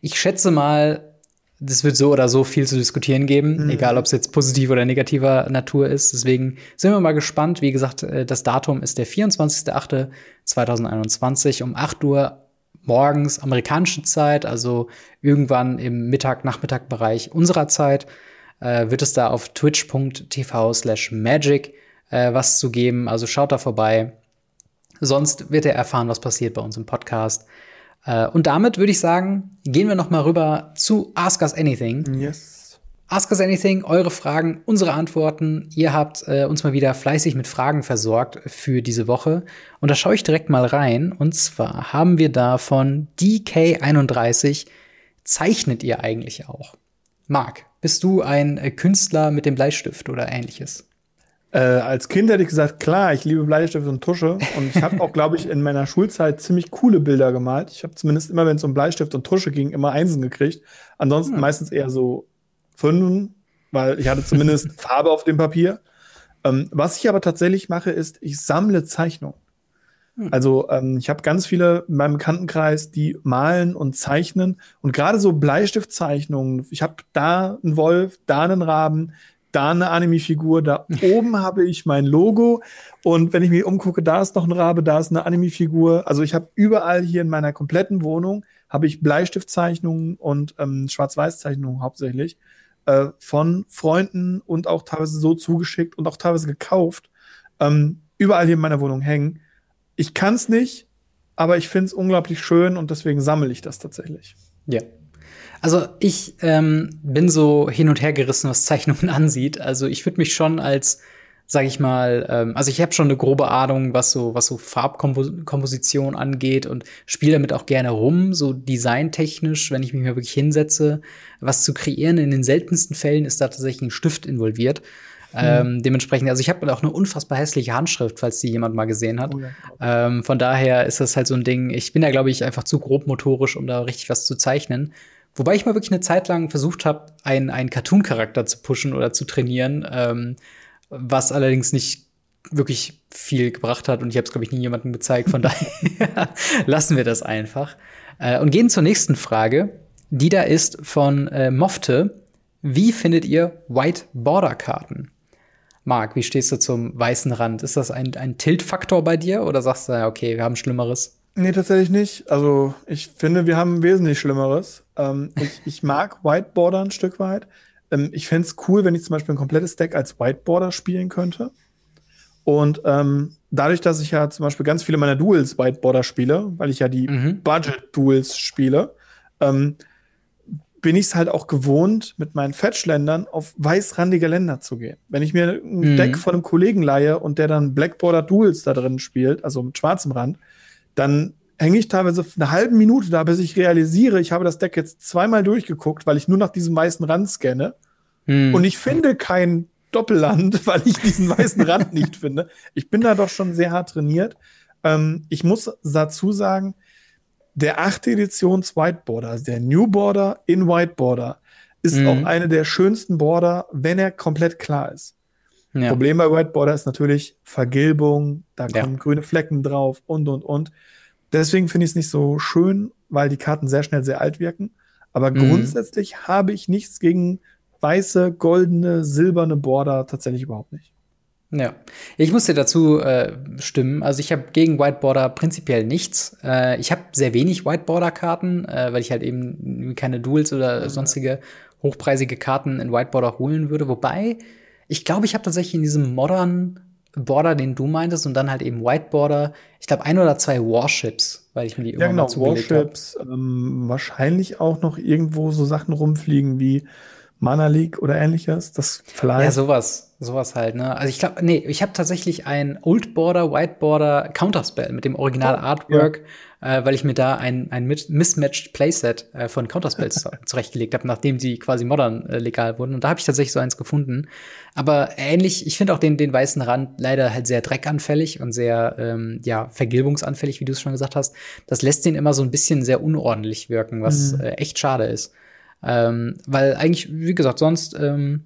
ich schätze mal, das wird so oder so viel zu diskutieren geben, mhm. egal ob es jetzt positiv oder negativer Natur ist. Deswegen sind wir mal gespannt. Wie gesagt, äh, das Datum ist der 24.08.2021 um 8 Uhr morgens amerikanische Zeit, also irgendwann im Mittag-Nachmittag-Bereich unserer Zeit, äh, wird es da auf twitch.tv slash magic äh, was zu geben. Also schaut da vorbei. Sonst wird er erfahren, was passiert bei uns im Podcast. Äh, und damit würde ich sagen, gehen wir noch mal rüber zu Ask Us Anything. Yes. Ask Us Anything, eure Fragen, unsere Antworten. Ihr habt äh, uns mal wieder fleißig mit Fragen versorgt für diese Woche. Und da schaue ich direkt mal rein. Und zwar haben wir da von DK31, zeichnet ihr eigentlich auch? Marc, bist du ein Künstler mit dem Bleistift oder ähnliches? Äh, als Kind hätte ich gesagt, klar, ich liebe Bleistift und Tusche. Und ich habe auch, glaube ich, in meiner Schulzeit ziemlich coole Bilder gemalt. Ich habe zumindest immer, wenn es um Bleistift und Tusche ging, immer Einsen gekriegt. Ansonsten hm. meistens eher so Fünfen, weil ich hatte zumindest Farbe auf dem Papier. Ähm, was ich aber tatsächlich mache, ist, ich sammle Zeichnungen. Hm. Also ähm, ich habe ganz viele in meinem Bekanntenkreis, die malen und zeichnen. Und gerade so Bleistiftzeichnungen, ich habe da einen Wolf, da einen Raben, da eine Anime-Figur, da oben habe ich mein Logo und wenn ich mich umgucke, da ist noch ein Rabe, da ist eine Anime-Figur. Also ich habe überall hier in meiner kompletten Wohnung habe ich Bleistiftzeichnungen und ähm, Schwarz-Weiß-Zeichnungen hauptsächlich äh, von Freunden und auch teilweise so zugeschickt und auch teilweise gekauft. Ähm, überall hier in meiner Wohnung hängen. Ich kann es nicht, aber ich finde es unglaublich schön und deswegen sammle ich das tatsächlich. Ja, also ich ähm, bin so hin und her gerissen, was Zeichnungen ansieht. Also ich würde mich schon als, sag ich mal, ähm, also ich habe schon eine grobe Ahnung, was so, was so Farbkomposition angeht und spiele damit auch gerne rum, so designtechnisch, wenn ich mich mal wirklich hinsetze, was zu kreieren. In den seltensten Fällen ist da tatsächlich ein Stift involviert. Mhm. Ähm, dementsprechend, also ich habe auch eine unfassbar hässliche Handschrift, falls die jemand mal gesehen hat. Oh ja. ähm, von daher ist das halt so ein Ding. Ich bin da, glaube ich, einfach zu grob motorisch, um da richtig was zu zeichnen. Wobei ich mal wirklich eine Zeit lang versucht habe, einen, einen Cartoon-Charakter zu pushen oder zu trainieren, ähm, was allerdings nicht wirklich viel gebracht hat und ich habe es, glaube ich, nie jemandem gezeigt. Von daher lassen wir das einfach. Äh, und gehen zur nächsten Frage. Die da ist von äh, Mofte. Wie findet ihr White Border Karten? Marc, wie stehst du zum weißen Rand? Ist das ein, ein Tilt-Faktor bei dir oder sagst du, okay, wir haben Schlimmeres? Nee, tatsächlich nicht. Also ich finde, wir haben wesentlich Schlimmeres. Ähm, ich, ich, mag Whiteboarder ein Stück weit. Ähm, ich fände es cool, wenn ich zum Beispiel ein komplettes Deck als Whiteboarder spielen könnte. Und ähm, dadurch, dass ich ja zum Beispiel ganz viele meiner Duels Whiteboarder spiele, weil ich ja die mhm. Budget-Duels spiele, ähm, bin ich es halt auch gewohnt, mit meinen Fetchländern auf weißrandige Länder zu gehen. Wenn ich mir ein mhm. Deck von einem Kollegen leihe und der dann Blackborder Duels da drin spielt, also mit schwarzem Rand, dann hänge ich teilweise eine halbe Minute da, bis ich realisiere, ich habe das Deck jetzt zweimal durchgeguckt, weil ich nur nach diesem weißen Rand scanne. Hm. Und ich finde kein Doppelland, weil ich diesen weißen Rand nicht finde. Ich bin da doch schon sehr hart trainiert. Ähm, ich muss dazu sagen, der achte Editions Whiteboarder, also der New Border in Whiteboarder, ist mhm. auch eine der schönsten Border, wenn er komplett klar ist. Ja. Problem bei Whiteboarder ist natürlich Vergilbung, da kommen ja. grüne Flecken drauf und und und. Deswegen finde ich es nicht so schön, weil die Karten sehr schnell sehr alt wirken. Aber mhm. grundsätzlich habe ich nichts gegen weiße, goldene, silberne Border tatsächlich überhaupt nicht. Ja, ich muss dir dazu äh, stimmen. Also ich habe gegen Whiteboarder prinzipiell nichts. Äh, ich habe sehr wenig Whiteboarder-Karten, äh, weil ich halt eben keine Duels oder sonstige hochpreisige Karten in Whiteboarder holen würde. Wobei, ich glaube, ich habe tatsächlich in diesem Modern Border, den du meintest, und dann halt eben White Border. Ich glaube, ein oder zwei Warships, weil ich mir die ja, genau, Warships, ähm, wahrscheinlich auch noch irgendwo so Sachen rumfliegen wie Mana League oder ähnliches. Das vielleicht. Ja, sowas, sowas halt, ne? Also ich glaube, nee, ich habe tatsächlich ein Old Border, White Border Counterspell mit dem Original oh, Artwork. Ja äh, weil ich mir da ein, ein mismatched Playset äh, von Counterspells zurechtgelegt habe, nachdem sie quasi modern äh, legal wurden. Und da habe ich tatsächlich so eins gefunden. Aber ähnlich, ich finde auch den, den weißen Rand leider halt sehr dreckanfällig und sehr ähm, ja, vergilbungsanfällig, wie du es schon gesagt hast. Das lässt den immer so ein bisschen sehr unordentlich wirken, was mhm. äh, echt schade ist. Ähm, weil eigentlich, wie gesagt, sonst ähm,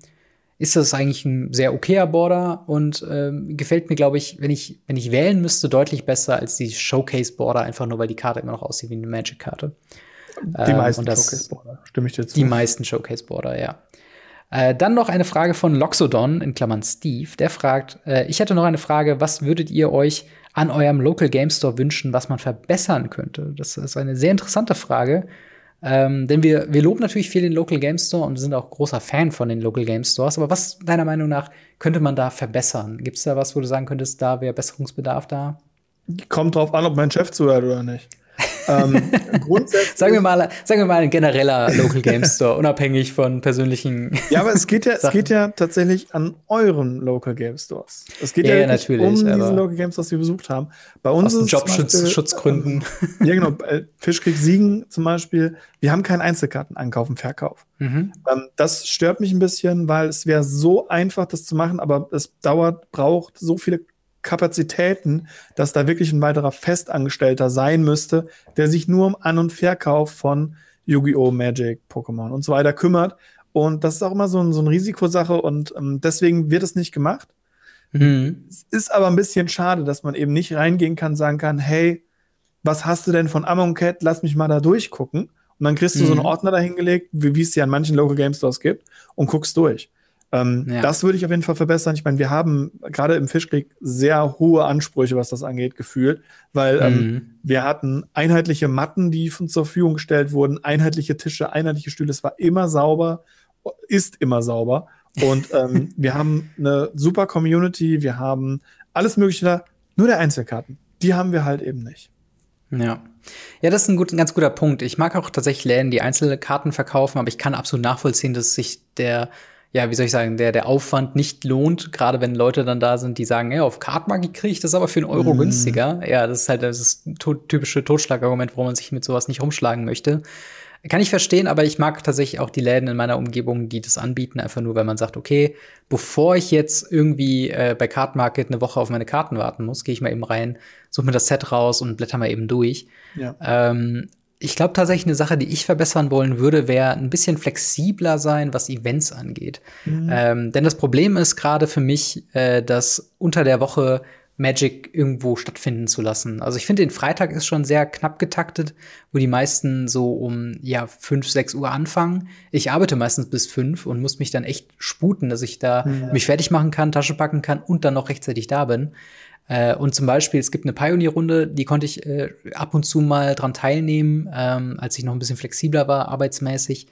ist das eigentlich ein sehr okayer Border und ähm, gefällt mir, glaube ich, wenn ich, wenn ich wählen müsste, deutlich besser als die Showcase-Border, einfach nur weil die Karte immer noch aussieht wie eine Magic-Karte. Die ähm, meisten Showcase-Border, stimme ich dir zu. Die meisten Showcase-Border, ja. Äh, dann noch eine Frage von Loxodon, in Klammern Steve. Der fragt, äh, ich hätte noch eine Frage, was würdet ihr euch an eurem Local Game Store wünschen, was man verbessern könnte? Das ist eine sehr interessante Frage. Ähm, denn wir, wir loben natürlich viel den Local Game Store und sind auch großer Fan von den Local Game Stores. Aber was deiner Meinung nach könnte man da verbessern? Gibt es da was, wo du sagen könntest, da wäre Besserungsbedarf da? Kommt drauf an, ob mein Chef zuhört oder nicht ähm, grundsätzlich. sagen wir mal, sagen wir mal ein genereller Local Game Store, unabhängig von persönlichen. ja, aber es geht ja, es geht ja tatsächlich an euren Local Game Stores. Es geht ja, ja natürlich, um diese Local Game Stores, die wir besucht haben. Bei uns aus ist Jobschutzgründen. ja, genau. Fischkrieg Siegen zum Beispiel. Wir haben keinen Einzelkartenankauf und Verkauf. Mhm. Ähm, das stört mich ein bisschen, weil es wäre so einfach, das zu machen, aber es dauert, braucht so viele Kapazitäten, dass da wirklich ein weiterer Festangestellter sein müsste, der sich nur um An- und Verkauf von Yu-Gi-Oh! Magic, Pokémon und so weiter kümmert. Und das ist auch immer so, ein, so eine Risikosache und ähm, deswegen wird es nicht gemacht. Mhm. Es ist aber ein bisschen schade, dass man eben nicht reingehen kann, sagen kann, hey, was hast du denn von Amon Cat? Lass mich mal da durchgucken. Und dann kriegst du mhm. so einen mhm. Ordner dahingelegt, wie, wie es ja an manchen Local Game Stores gibt, und guckst durch. Ähm, ja. Das würde ich auf jeden Fall verbessern. Ich meine, wir haben gerade im Fischkrieg sehr hohe Ansprüche, was das angeht, gefühlt, weil ähm, mhm. ähm, wir hatten einheitliche Matten, die uns zur Verfügung gestellt wurden, einheitliche Tische, einheitliche Stühle. Es war immer sauber, ist immer sauber. Und ähm, wir haben eine super Community, wir haben alles Mögliche da, nur der Einzelkarten. Die haben wir halt eben nicht. Ja. Ja, das ist ein, gut, ein ganz guter Punkt. Ich mag auch tatsächlich Läden, die einzelne Karten verkaufen, aber ich kann absolut nachvollziehen, dass sich der ja, wie soll ich sagen, der, der Aufwand nicht lohnt, gerade wenn Leute dann da sind, die sagen, ja, auf Cardmarket kriege ich das aber für einen Euro mm. günstiger. Ja, das ist halt das to typische Totschlagargument, warum man sich mit sowas nicht rumschlagen möchte. Kann ich verstehen, aber ich mag tatsächlich auch die Läden in meiner Umgebung, die das anbieten, einfach nur, weil man sagt, okay, bevor ich jetzt irgendwie äh, bei Card Market eine Woche auf meine Karten warten muss, gehe ich mal eben rein, suche mir das Set raus und blätter mal eben durch. Ja. Ähm, ich glaube tatsächlich, eine Sache, die ich verbessern wollen würde, wäre ein bisschen flexibler sein, was Events angeht. Mhm. Ähm, denn das Problem ist gerade für mich, äh, dass unter der Woche Magic irgendwo stattfinden zu lassen. Also ich finde, den Freitag ist schon sehr knapp getaktet, wo die meisten so um ja fünf, sechs Uhr anfangen. Ich arbeite meistens bis fünf und muss mich dann echt sputen, dass ich da ja. mich fertig machen kann, Tasche packen kann und dann noch rechtzeitig da bin. Äh, und zum Beispiel, es gibt eine Pioneer-Runde, die konnte ich äh, ab und zu mal dran teilnehmen, ähm, als ich noch ein bisschen flexibler war, arbeitsmäßig.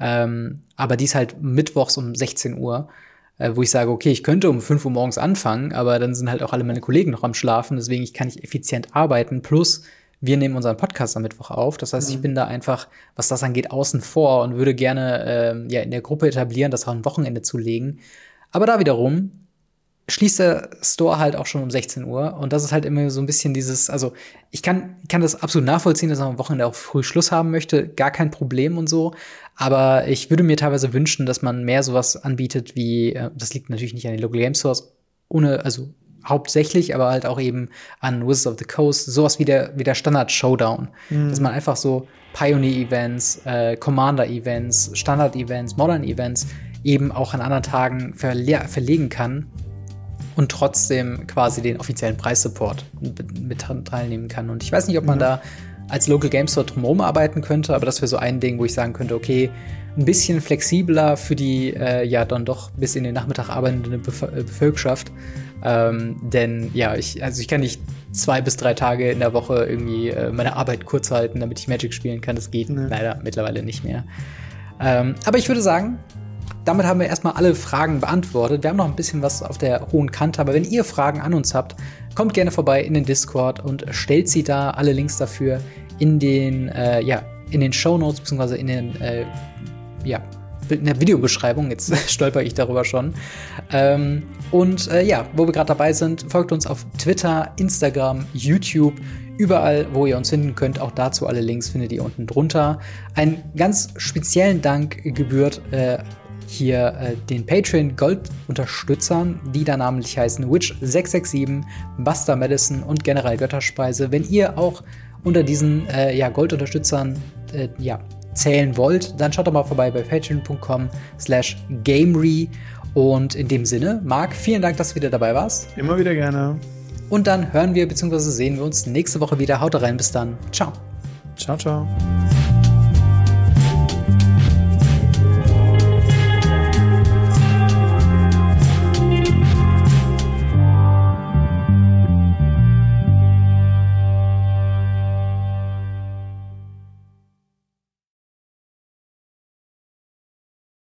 Ähm, aber die ist halt mittwochs um 16 Uhr, äh, wo ich sage, okay, ich könnte um 5 Uhr morgens anfangen, aber dann sind halt auch alle meine Kollegen noch am Schlafen, deswegen ich kann ich effizient arbeiten. Plus, wir nehmen unseren Podcast am Mittwoch auf. Das heißt, mhm. ich bin da einfach, was das angeht, außen vor und würde gerne äh, ja in der Gruppe etablieren, das auch ein Wochenende zu legen. Aber da wiederum schließt der Store halt auch schon um 16 Uhr. Und das ist halt immer so ein bisschen dieses, also ich kann, kann das absolut nachvollziehen, dass man am Wochenende auch früh Schluss haben möchte, gar kein Problem und so. Aber ich würde mir teilweise wünschen, dass man mehr sowas anbietet wie, äh, das liegt natürlich nicht an den Local Game Stores, ohne, also hauptsächlich, aber halt auch eben an Wizards of the Coast, sowas wie der, wie der Standard Showdown. Mhm. Dass man einfach so Pioneer-Events, äh, Commander-Events, Standard-Events, Modern-Events eben auch an anderen Tagen verle verlegen kann und trotzdem quasi den offiziellen Preissupport mit teilnehmen kann. Und ich weiß nicht, ob man mhm. da als Local Game Store drumherum arbeiten könnte, aber das wäre so ein Ding, wo ich sagen könnte, okay, ein bisschen flexibler für die äh, ja dann doch bis in den Nachmittag arbeitende äh, Bevölkerschaft. Ähm, denn ja, ich, also ich kann nicht zwei bis drei Tage in der Woche irgendwie äh, meine Arbeit kurz halten, damit ich Magic spielen kann. Das geht nee. leider mittlerweile nicht mehr. Ähm, aber ich würde sagen, damit haben wir erstmal alle Fragen beantwortet. Wir haben noch ein bisschen was auf der hohen Kante, aber wenn ihr Fragen an uns habt, kommt gerne vorbei in den Discord und stellt sie da. Alle Links dafür in den, äh, ja, in den Show Notes beziehungsweise in den, äh, ja, in der Videobeschreibung. Jetzt stolper ich darüber schon. Ähm, und äh, ja, wo wir gerade dabei sind, folgt uns auf Twitter, Instagram, YouTube. Überall, wo ihr uns finden könnt, auch dazu alle Links findet ihr unten drunter. Einen ganz speziellen Dank gebührt äh, hier äh, den Patreon Gold-Unterstützern, die da namentlich heißen Witch667, Buster Madison und General Götterspeise. Wenn ihr auch unter diesen äh, ja, Gold-Unterstützern äh, ja, zählen wollt, dann schaut doch mal vorbei bei patreon.com slash gamery. Und in dem Sinne, Marc, vielen Dank, dass du wieder dabei warst. Immer wieder gerne. Und dann hören wir bzw. sehen wir uns nächste Woche wieder. Haut rein, bis dann. Ciao. Ciao, ciao.